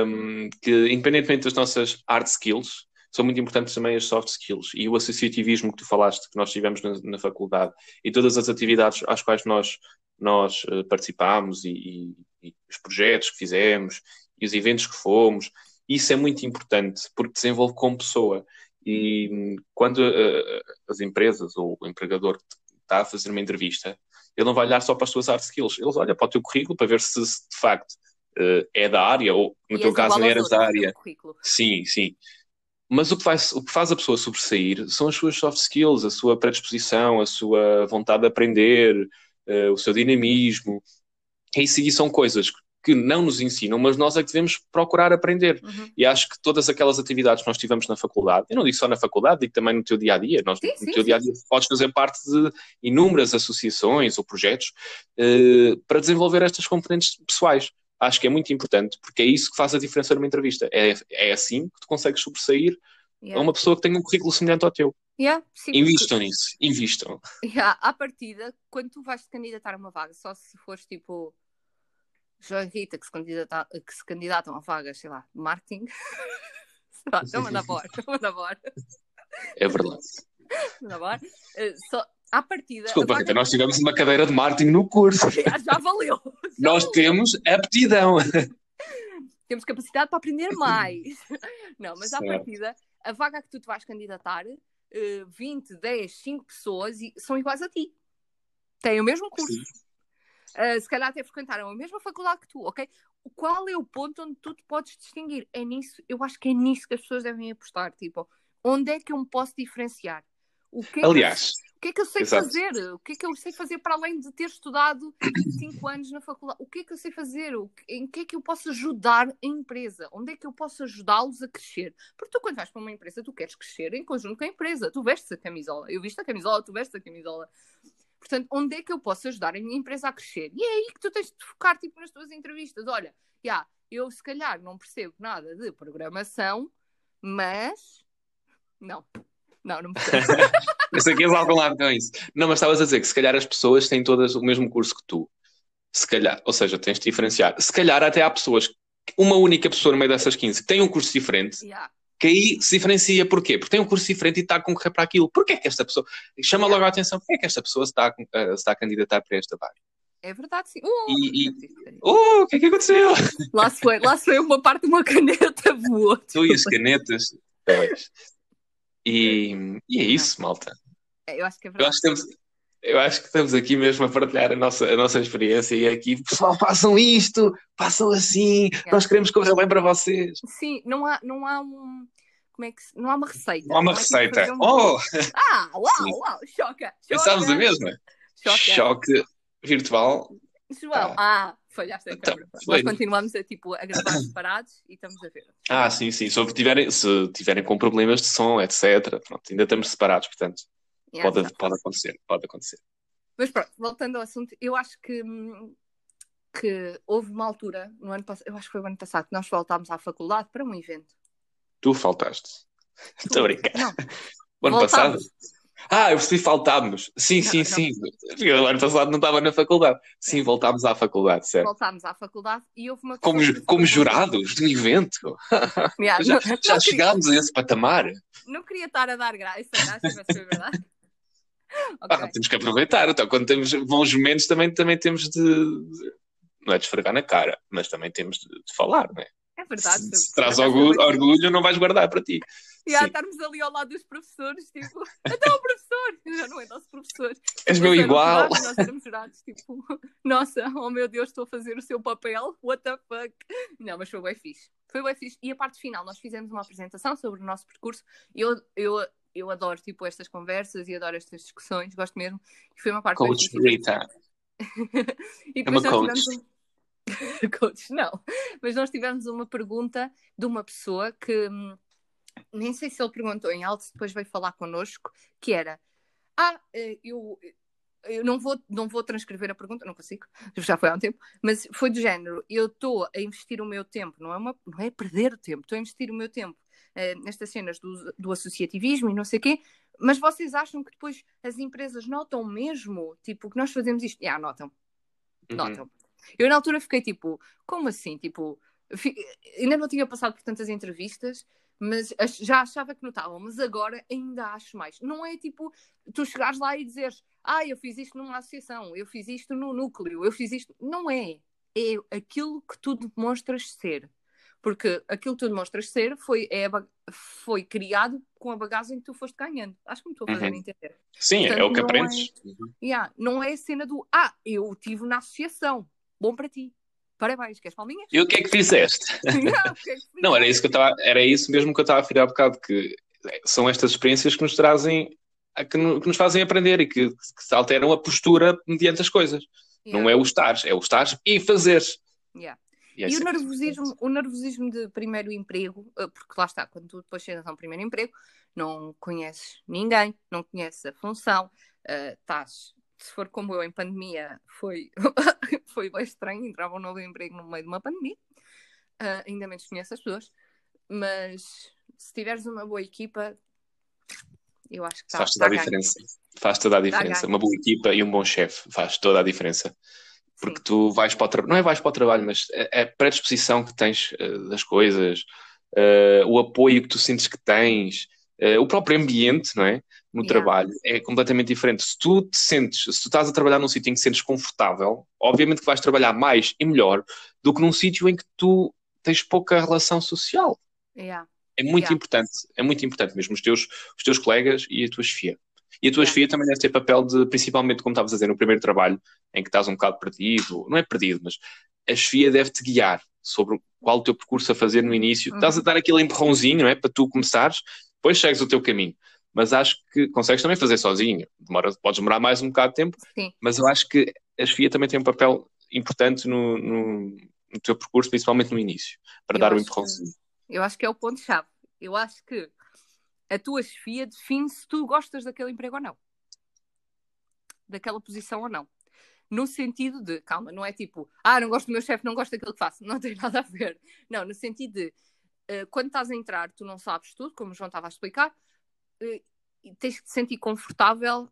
um, que independentemente das nossas hard skills, são muito importantes também as soft skills e o associativismo que tu falaste, que nós tivemos na, na faculdade e todas as atividades às quais nós, nós uh, participámos e, e, e, os projetos que fizemos e os eventos que fomos, isso é muito importante porque desenvolve como pessoa e hum, quando uh, as empresas ou o empregador está a fazer uma entrevista, ele não vai olhar só para as tuas hard skills, ele olha para o teu currículo para ver se, de facto uh, é da área, ou no e teu caso não eras da área. Sim, sim. Mas o que, faz, o que faz a pessoa sobressair são as suas soft skills, a sua predisposição, a sua vontade de aprender, uh, o seu dinamismo. E isso são coisas que não nos ensinam, mas nós é que devemos procurar aprender. Uhum. E acho que todas aquelas atividades que nós tivemos na faculdade, eu não digo só na faculdade, digo também no teu dia a dia. Nós, sim, no sim, teu dia a dia podes fazer parte de inúmeras associações ou projetos uh, para desenvolver estas componentes pessoais. Acho que é muito importante, porque é isso que faz a diferença numa entrevista. É, é assim que tu consegues sobressair yeah. a uma pessoa que tem um currículo semelhante ao teu. Yeah, sim, Invistam porque... nisso, invistam. Yeah, à partida, quando tu vais te candidatar a uma vaga, só se fores tipo João Rita, que se, candidata, que se candidatam a vagas, sei lá, marketing. Estão a mandar embora, estão a mandar. É verdade. Manda embora. Uh, só, à partida. Desculpa, Rita, nós tivemos uma cadeira de marketing no curso. Já, já valeu. Já nós valeu. temos aptidão. Temos capacidade para aprender mais. Não, mas certo. à partida, a vaga que tu te vais candidatar, uh, 20, 10, 5 pessoas e são iguais a ti. Têm o mesmo curso. Sim uh, se calhar até frequentaram a mesma faculdade que tu, ok? Qual é o ponto onde tu te podes distinguir? É nisso, eu acho que é nisso que as pessoas devem apostar, tipo, onde é que eu me posso diferenciar? O que é Aliás, que eu, o que é que eu sei exato. fazer? O que é que eu sei fazer para além de ter estudado 5 anos na faculdade? O que é que eu sei fazer? Em que é que eu posso ajudar a empresa? Onde é que eu posso ajudá-los a crescer? Porque tu, quando vais para uma empresa, tu queres crescer em conjunto com a empresa. Tu vestes a camisola. Eu visto a camisola, tu vestes a camisola. Portanto, onde é que eu posso ajudar a minha empresa a crescer? E é aí que tu tens de focar tipo, nas tuas entrevistas. Olha, já, eu se calhar não percebo nada de programação, mas. Não, não, não percebo. Eu sei que és algum lado com isso. Não, mas estavas a dizer que se calhar as pessoas têm todas o mesmo curso que tu. Se calhar, ou seja, tens de diferenciar. Se calhar até há pessoas, uma única pessoa no meio dessas 15 que tem um curso diferente, Yeah. Que aí se diferencia. Porquê? Porque tem um curso diferente e está a concorrer para aquilo. Porquê é que esta pessoa. Chama logo a atenção, porquê é que esta pessoa se está a, eh, se está a candidatar para esta vaga? É verdade, sim. Uh, E- e- Oh, o que é que aconteceu? Lá se foi, lá se foi uma parte de uma caneta voou. Tu e as canetas. E, e é isso, malta. Eu acho que é Eu verdade. acho que estamos, eu acho que estamos aqui mesmo a partilhar a nossa, a nossa experiência e aqui, pessoal, façam isto, façam assim, nós queremos correr bem para vocês. Sim, não há, não há um. Como é que se... Não há uma receita. Não há uma é tipo receita. fazer um- Oh, Ah, uau, Sim. uau, choca. pensámos a mesma. Choca. Choque virtual. João, ah, falhaste a Então, câmera. Nós continuamos a, tipo, a gravar separados e estamos a ver. Ah, sim, sim. Se tiverem, se tiverem com problemas de som, etc. Pronto, ainda estamos separados, portanto, Yeah, pode, pode acontecer, pode acontecer. Mas pronto, voltando ao assunto, eu acho que, que houve uma altura, no ano passado, eu acho que foi o ano passado, que nós voltámos à faculdade para um evento. Tu faltaste. Estou a brincar. Não, O ano voltámos. passado? Ah, eu percebi faltámos. Sim, Não, sim, não. sim. Eu, o ano passado não estava na faculdade. Sim, voltámos à faculdade, certo. voltámos à faculdade e houve uma Como, como jurados do evento. Yeah, Já, não, já não queria, chegámos a esse patamar. não queria estar a dar graça, graça, mas foi verdade. Ah, Ok. temos que aproveitar. Então, quando temos bons momentos, também, também temos de, de- Não é de esfregar na cara, mas também temos de, de falar, não é? É verdade. se, se traz orgulho, orgulho, não vais guardar para ti. E há Sim. estarmos ali ao lado dos professores, tipo, até o professor, já não é nosso professor. És meu igual. jurados, Nós éramos jurados, tipo, nossa, oh meu Deus, estou a fazer o seu papel, what the fuck. Não, mas foi bem fixe. Foi bem fixe. E a parte final, nós fizemos uma apresentação sobre o nosso percurso e eu, eu, eu adoro, tipo, estas conversas e adoro estas discussões, gosto mesmo. E foi uma parte Coach. Rita. E É uma coach. tivemos um... coach, não. Mas nós tivemos uma pergunta de uma pessoa que hum, nem sei se ele perguntou em alto, depois veio falar connosco, que era Ah, eh, eu, eu não, vou, não vou transcrever a pergunta, não consigo, já foi há um tempo, mas foi do género, eu estou a investir o meu tempo, não é, uma, não é perder o tempo, estou a investir o meu tempo nestas cenas do, do associativismo e não sei o quê, mas vocês acham que depois as empresas notam mesmo, tipo, que nós fazemos isto? Ah, notam, Uhum. notam. Eu na altura fiquei tipo, como assim? Tipo, fi- ainda não tinha passado por tantas entrevistas, mas já achava que notavam, mas agora ainda acho mais. Não é tipo tu chegares lá e dizeres, ah, eu fiz isto numa associação, eu fiz isto no núcleo, eu fiz isto. Não é. É aquilo que tu demonstras ser. Porque aquilo que tu demonstras ser foi, é foi criado com a bagagem que tu foste ganhando. Acho que me estou a fazer Uhum. entender. Sim, é Portanto, o que não aprendes. Uhum. Yeah, não é a cena do ah, eu estive na associação. Bom para ti. Parabéns, queres palminhas? E o que é que fizeste? Yeah, o que é que Não, era isso que eu estava, era isso mesmo que eu estava a referir há bocado, que são estas experiências que nos trazem, que, no- que nos fazem aprender e que, que alteram a postura mediante as coisas. Não é o estar, é o estar e fazer. Yeah. E, é E o nervosismo, o nervosismo de primeiro emprego, eh, porque lá está, quando tu depois chegas a um primeiro emprego, não conheces ninguém, não conheces a função, eh, estás, se for como eu em pandemia, foi, foi bem estranho, entrava um novo emprego no meio de uma pandemia, Eh, ainda menos conheces as pessoas, mas se tiveres uma boa equipa, eu acho que está Faz toda a tá ganho. diferença. Faz toda a diferença. ganho. Uma boa equipa e um bom chefe faz toda a diferença. Porque Sim. tu vais para o trabalho, não é vais para o trabalho, mas é a predisposição que tens eh, das coisas, eh, o apoio que tu sentes que tens, eh, o próprio ambiente, não é? No Yeah. trabalho é completamente diferente. Se tu te sentes, se tu estás a trabalhar num sítio em que te sentes confortável, obviamente que vais trabalhar mais e melhor do que num sítio em que tu tens pouca relação social. Yeah. É muito Yeah. importante, é muito importante mesmo os teus, os teus colegas e a tua chefia. E a tua chefia também deve ter papel de, principalmente como estavas a dizer no primeiro trabalho, em que estás um bocado perdido, não é perdido, mas a chefia deve-te guiar sobre qual o teu percurso a fazer no início. Uhum. Estás a dar aquele empurrãozinho, não é? Para tu começares, depois segues o teu caminho. Mas acho que consegues também fazer sozinho. Demora, podes demorar mais um bocado de tempo, Sim. mas eu acho que a chefia também tem um papel importante no, no, no teu percurso, principalmente no início, para Eu dar o acho que- empurrãozinho. Eu acho que é o ponto-chave. Eu acho que a tua chefia define se tu gostas daquele emprego ou não. daquela posição ou não. No sentido de, calma, não é tipo, ah, não gosto do meu chefe, não gosto daquilo que faço. Não tem nada a ver. Não, no sentido de, uh, quando estás a entrar, tu não sabes tudo, como o João estava a explicar, uh, tens que te sentir confortável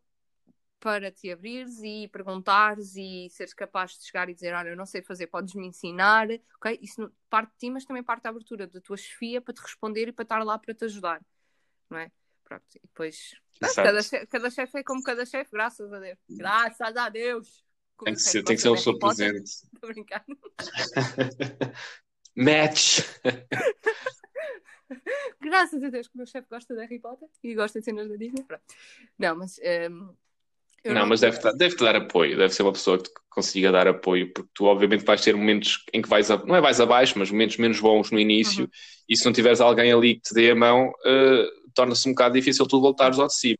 para te abrires e perguntares e seres capaz de chegar e dizer, olha, eu não sei fazer, podes-me ensinar, ok? Isso parte de ti, mas também parte da abertura da tua chefia para te responder e para estar lá para te ajudar, não é? Pronto, e depois, cada, chefe, cada chefe é como cada chefe, graças a Deus. Graças a Deus! Tem que, ser, tem que ser uma pessoa presente. Estou brincando. Match! Graças a Deus que o meu chefe gosta de Harry Potter e gosta de cenas da Disney. Pronto. Não, mas um, não, não, mas deve, deve te dar apoio, deve ser uma pessoa que te consiga dar apoio, porque tu obviamente vais ter momentos em que vais, a, não é vais abaixo, mas momentos menos bons no início, uhum. e se não tiveres alguém ali que te dê a mão, uh, torna-se um bocado difícil tu voltares ao de cima.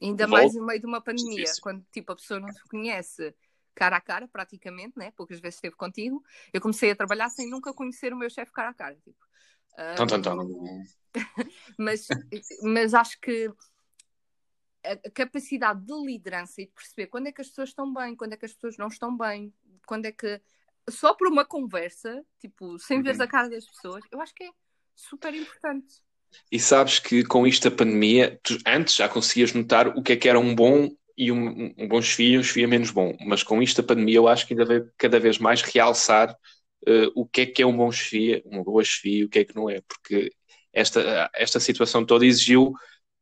Ainda Volta. mais no meio de uma pandemia, difícil. quando tipo, a pessoa não te conhece cara a cara, praticamente, né? poucas vezes esteve contigo, eu comecei a trabalhar sem nunca conhecer o meu chefe cara a cara. Tipo. Uh, tum, tum, mas, mas acho que a capacidade de liderança e de perceber quando é que as pessoas estão bem, quando é que as pessoas não estão bem, quando é que. Só por uma conversa, tipo, sem ver uhum. a cara das pessoas, eu acho que é super importante. E sabes que com isto a pandemia, tu antes já conseguias notar o que é que era um bom e um, um bom chefia e um chefia menos bom. Mas com isto a pandemia eu acho que ainda vai cada vez mais realçar uh, o que é que é um bom chefia, uma boa chefia e o que é que não é. Porque esta, esta situação toda exigiu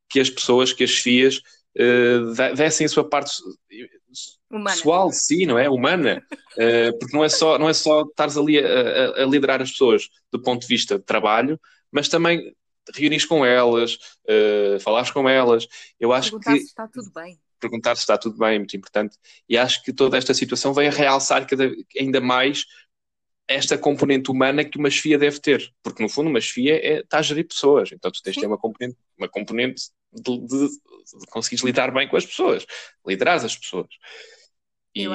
que as pessoas, que as chefias uh, dessem a sua parte Humana. pessoal, sim, não é? Humana. Uh, porque não é só, não é só estares ali a, a, a, liderar as pessoas do ponto de vista de trabalho, mas também reunir com elas, uh, falares com elas. Eu acho Perguntar que. se está tudo bem. Perguntar se está tudo bem é muito importante. E acho que toda esta situação vem a realçar cada, ainda mais esta componente humana que uma chefia deve ter. Porque, no fundo, uma chefia é, está a gerir pessoas. Então, tu tens de ter uma componente, uma componente de, de, de conseguires lidar bem com as pessoas, liderar as pessoas. E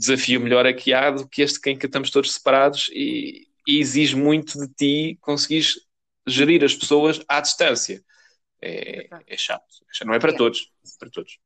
desafio melhor é que há do que este em que estamos todos separados e, e exige muito de ti conseguires gerir as pessoas à distância. É, é chato. Não é para todos. É para todos.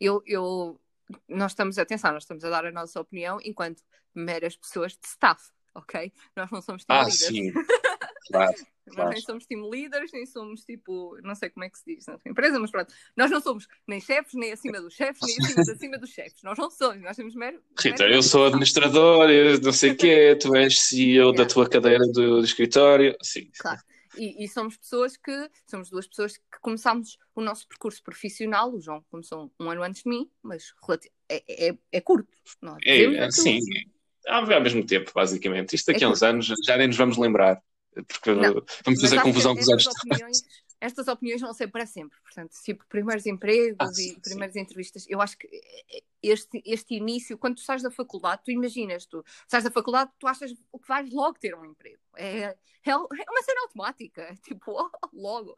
Eu, eu, nós estamos, atenção, nós estamos a dar a nossa opinião enquanto meras pessoas de staff, ok? Nós não somos team ah, leaders. Sim. Claro, nós claro. nem somos team leaders, nem somos tipo, não sei como é que se diz na empresa, mas pronto, nós não somos nem chefes, nem acima dos chefes, nem acima acima dos chefes. Nós não somos, nós temos mero. Rita, mero eu sou administrador, eu não sei o quê, tu és CEO da tua cadeira do, do escritório. Sim. Claro. E, e, somos pessoas que, somos duas pessoas que começámos o nosso percurso profissional. O João começou um ano antes de mim, mas é, é, é curto. Não é, é sim, ao mesmo tempo, basicamente. Isto daqui a uns anos já nem nos vamos lembrar, porque não, vamos fazer confusão com os anos. Opiniões, estas opiniões vão ser para sempre. Portanto, tipo, primeiros empregos ah, sim, e primeiras sim. entrevistas. Eu acho que este, este início, quando tu sais da faculdade, tu imaginas, tu sais da faculdade, tu achas que vais logo ter um emprego. É, é, é uma cena automática, tipo, logo.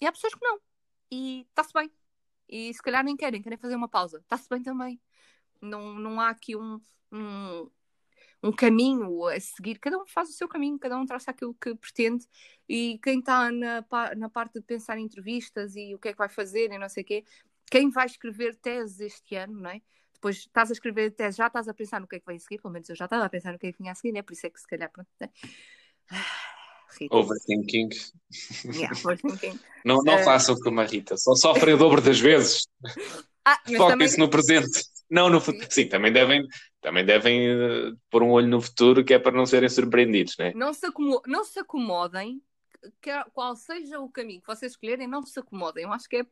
E há pessoas que não. E está-se bem. E se calhar nem querem, querem fazer uma pausa. Está-se bem também. Não, não há aqui um, um um caminho a seguir, cada um faz o seu caminho, cada um traça aquilo que pretende e quem está na, na parte de pensar em entrevistas e o que é que vai fazer e não sei o quê, quem vai escrever teses este ano, não é? Depois estás a escrever tese, já estás a pensar no que é que vai seguir, pelo menos eu já estava a pensar no que é que vinha a seguir, né? Por isso é que se calhar pronto, né? Rita. Overthinking. Yeah, overthinking. não não uh... façam como a Rita, só sofrem o dobro das vezes. Ah, Foquem-se também... no presente. Não no futuro. Sim, também devem, também devem uh, pôr um olho no futuro que é para não serem surpreendidos, né? não se, acomo não se acomodem, que, qual seja o caminho que vocês escolherem, não se acomodem. Eu acho que é.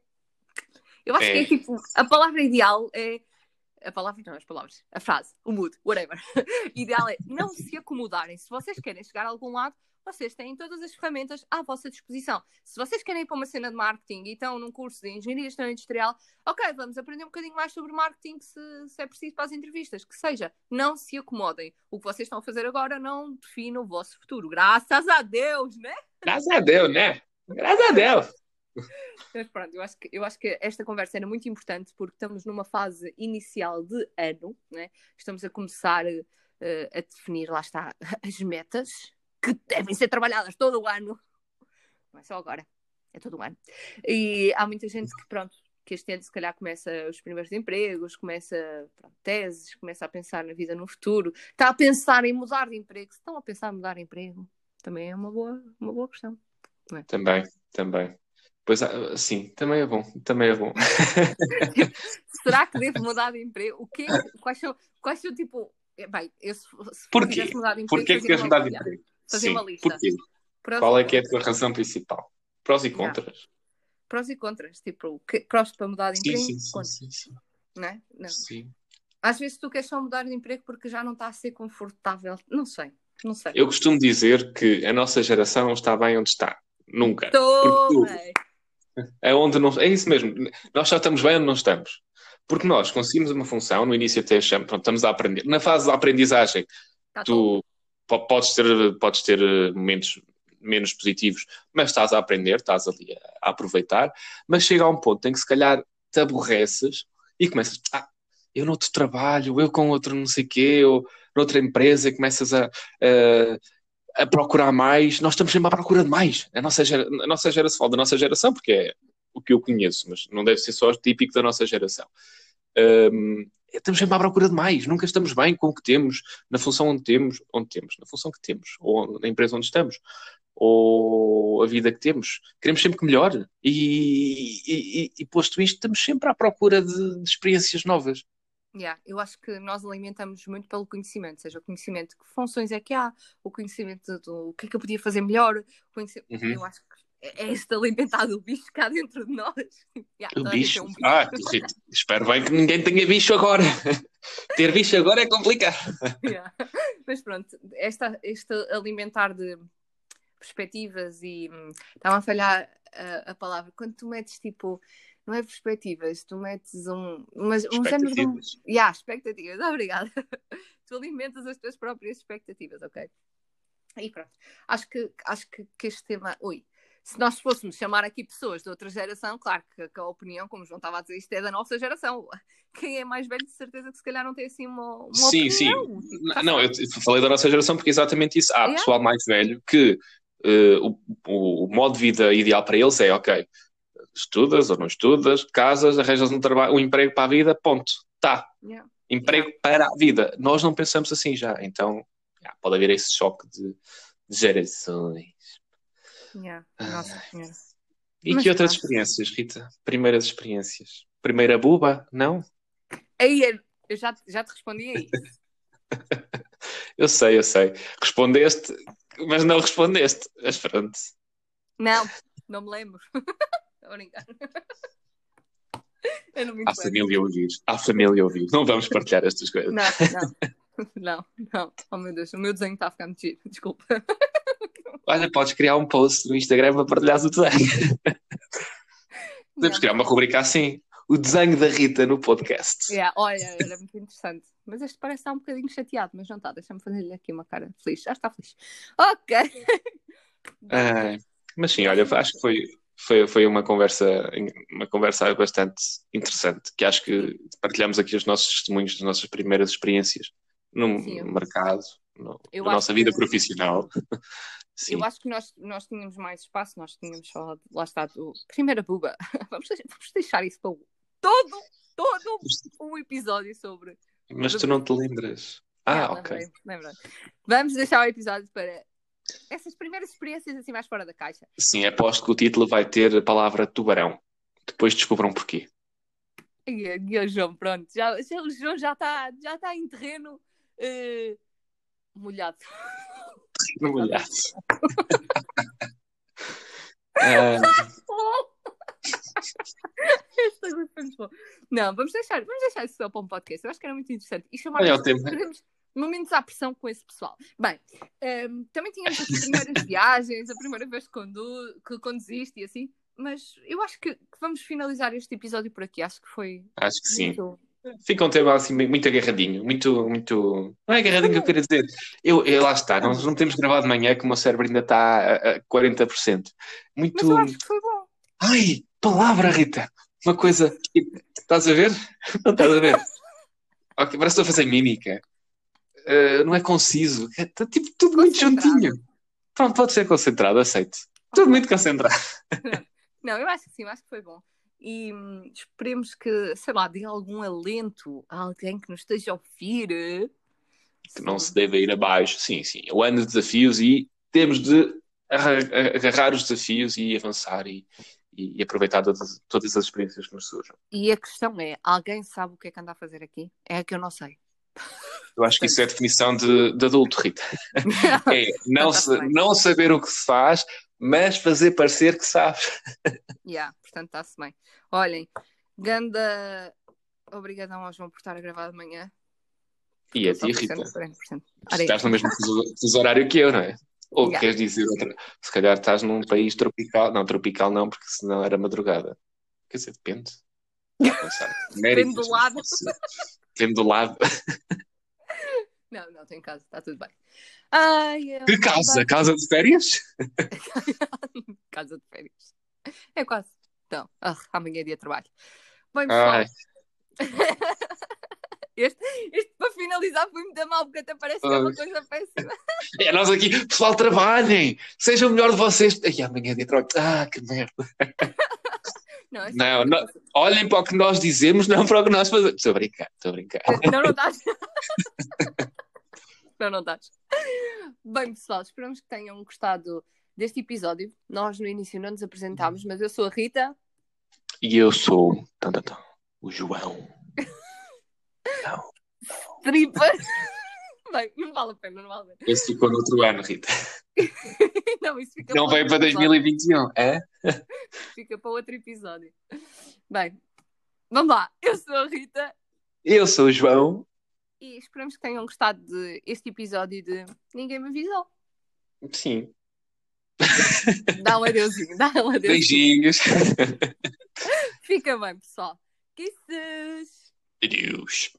Eu acho é. que é tipo. A palavra ideal é. A palavra, não, as palavras, a frase, o mood, whatever. ideal é não se acomodarem. Se vocês querem chegar a algum lado, vocês têm todas as ferramentas à vossa disposição. Se vocês querem ir para uma cena de marketing e estão num curso de engenharia gestão industrial, ok, vamos aprender um bocadinho mais sobre marketing se, se, é preciso para as entrevistas. Que seja, não se acomodem. O que vocês estão a fazer agora não define o vosso futuro. Graças a Deus, né? Graças a Deus, né? Graças a Deus. Mas pronto, eu acho, que, eu acho que esta conversa era muito importante porque estamos numa fase inicial de ano, né? estamos a começar uh, a definir, lá está, as metas, que devem ser trabalhadas todo o ano. Não é só agora, é todo o ano. E há muita gente que, pronto, que este ano se calhar começa os primeiros empregos, começa pronto, teses, começa a pensar na vida no futuro, está a pensar em mudar de emprego. Se estão a pensar em mudar de emprego, também é uma boa, uma boa questão. É? Também, também. Pois, ah, sim, também é bom, também é bom. Será que devo mudar de emprego? O quê? Quais são, quais são tipo, bem, eu se, se Porquê? Mudar de emprego, Porquê que queres mudar de emprego? Fazer sim, uma lista. Porquê? Qual é que é a tua razão principal? Prós e contras. Yeah. Prós e contras, tipo, que, prós para mudar de emprego, sim, sim, contras. Sim, sim, Não é? Não. Sim. Às vezes tu queres só mudar de emprego porque já não está a ser confortável. Não sei, não sei. Eu costumo dizer que a nossa geração está bem onde está. Nunca. Estou é onde não. É isso mesmo. Nós só estamos bem onde não estamos. Porque nós conseguimos uma função, no início até achamos, pronto, estamos a aprender. Na fase da aprendizagem, tá tu podes ter, podes ter eh, momentos menos positivos, mas estás a aprender, estás ali a, a aproveitar, mas chega a um ponto em que se calhar te aborreces e começas, ah, eu noutro trabalho, eu com outro não sei quê, ou noutra empresa, e começas a, a, a, procurar mais, nós estamos sempre à procura de mais. A nossa, gera, a nossa geração, falo da nossa geração, porque é o que eu conheço, mas não deve ser só típico da nossa geração. Um, estamos sempre à procura de mais, nunca estamos bem com o que temos, na função onde temos, onde temos, na função que temos, ou na empresa onde estamos, ou a vida que temos. Queremos sempre que melhore. E, e, e posto isto, estamos sempre à procura de, de experiências novas. Yeah, eu acho que nós alimentamos muito pelo conhecimento, seja o conhecimento de que funções é que há, o conhecimento do que é que eu podia fazer melhor, uhum. eu acho é, é este alimentado o bicho cá dentro de nós. Yeah, o bicho? Um bicho. Ah, espero bem que ninguém tenha bicho agora. Ter bicho agora é complicado. Yeah. Mas pronto, esta, este alimentar de perspectivas e hum, estava a falhar a, a, palavra. Quando tu metes tipo, não é perspectivas, tu metes um, umas, um género de. Um, yeah, expectativas, obrigada. tu alimentas as tuas próprias expectativas, ok? E pronto. Acho que, acho que, que este tema. Ui, se nós fôssemos chamar aqui pessoas de outra geração, claro que, que, a opinião, como o João estava a dizer, isto é da nossa geração. Quem é mais velho, de certeza que se calhar não tem assim uma, uma sim, opinião. Sim, sim. Não, eu falei da nossa geração porque é exatamente isso. Há yeah. pessoal mais velho que uh, o, o, modo de vida ideal para eles é, ok, estudas ou não estudas, casas, arranjas um, trabalho, um emprego para a vida, ponto. Tá. Yeah. Emprego yeah. para a vida. Nós não pensamos assim já. Então, yeah, pode haver esse choque de, de gerações. Nossa E Mas que outras experiências, Rita? Primeiras experiências? Primeira buba? Não? Aí, eu já, já te respondi a isso. eu sei, eu sei. Respondeste mas não respondeste. Mas pronto. Não, não me lembro. Estou a brincar. Eu não me Há família a ouvir. Há família a ouvir. Não vamos partilhar estas coisas. Não, não. Não, não. Oh meu Deus, o meu desenho está a ficar metido. Desculpa. Olha, podes criar um post no Instagram para partilhar o desenho. Podemos criar uma rubrica assim. O desenho da Rita no podcast. Yeah, olha, era muito interessante. Mas este parece estar um bocadinho chateado, mas não está. Deixa-me fazer-lhe aqui uma cara feliz. Já está feliz. Ok. É, mas sim, olha, acho que foi, foi, foi uma conversa uma conversa bastante interessante, que acho que partilhamos aqui os nossos testemunhos das nossas primeiras experiências no sim, mercado, no, na nossa vida que... profissional. Sim. Eu acho que nós, nós tínhamos mais espaço, nós tínhamos falado, lá está, do primeira buba. Vamos deixar, vamos deixar isso para todo, todo um episódio sobre mas tu não te lembras. Ah, ok. Lembrei, Vamos deixar o episódio para essas primeiras experiências assim mais fora da caixa. Sim, aposto que o título vai ter a palavra tubarão. Depois descubram porquê. E, e o João, pronto, já, já, o João já está já tá em terreno uh, molhado. Terreno molhado. uh... Esta foi muito bom. Não, vamos deixar, vamos deixar isso só para um podcast. Eu acho que era muito interessante. E chamar é tempo. momentos à pressão com esse pessoal. Bem, um, ehm, também tínhamos as primeiras viagens, a primeira vez que, condu que conduziste e assim, mas eu acho que, que, vamos finalizar este episódio por aqui. Acho que foi. Acho que sim. Fica um tema assim muito agarradinho, muito, muito. Não é agarradinho que eu queria dizer. Eu, eu, lá está, nós não temos gravado de manhã que o meu cérebro ainda está a, a 40%. Muito. Mas eu acho que foi bom. Ai, palavra, Rita! Uma coisa. Estás a ver? Não estás a ver? ok, parece que estou a fazer mímica. Uh, não é conciso. Está é, tipo tudo muito juntinho. Pronto, pode ser concentrado, aceito. Tudo muito concentrado. Não, eu acho que sim, eu acho que foi bom. E hum, esperemos que, sei lá, dê algum alento a alguém que nos esteja a ouvir. Que não se deve ir abaixo. Sim, sim. O ano de desafios e temos de agarrar os desafios e avançar e, e aproveitar todas, todas as experiências que nos surjam. E a questão é: alguém sabe o que é que anda a fazer aqui? É que eu não sei. Eu acho que isso é a definição de, de adulto, Rita. é não, não saber o que se faz, mas fazer parecer que sabes. yeah, portanto está-se bem. Olhem, Ganda, obrigadão ao João por estar a gravar de manhã. E a ti, Rita. Estás no mesmo horário que eu, não é? Ou yeah. queres dizer outra? Se calhar estás num país tropical. Não, tropical não, porque senão era madrugada. Quer dizer, depende. depende do lado. Depende do lado. Não, não, tenho casa, está tudo bem. Ai, que casa? Casa de férias? casa de férias. É quase. Então, ah, amanhã é dia de trabalho. Bem, pessoal. Este, este, para finalizar foi muito mal, porque até parece que é uma coisa péssima. É, nós aqui, pessoal, trabalhem, sejam o melhor de vocês. Ai, amanhã é dia de trabalho. Ah, que merda. Não, é não, não, olhem para o que nós dizemos, não para o que nós fazemos. Estou a brincar, estou a brincar. Não, não estás. não, não estás. Bem, pessoal, esperamos que tenham gostado deste episódio. Nós no início não nos apresentámos, mas eu sou a Rita. E eu sou o João. não. Tripa. Bem, não vale a pena, não vale a pena. Esse ficou no outro ano, Rita. não, isso fica Não veio para 2021, é? Fica para outro episódio. Bem, vamos lá. Eu sou a Rita. Eu sou o João. E esperamos que tenham gostado deste episódio de Ninguém Me Avisou. Sim. Dá um adeusinho, dá um adeusinho. Beijinhos. Fica bem, pessoal. Kisses. Adeus.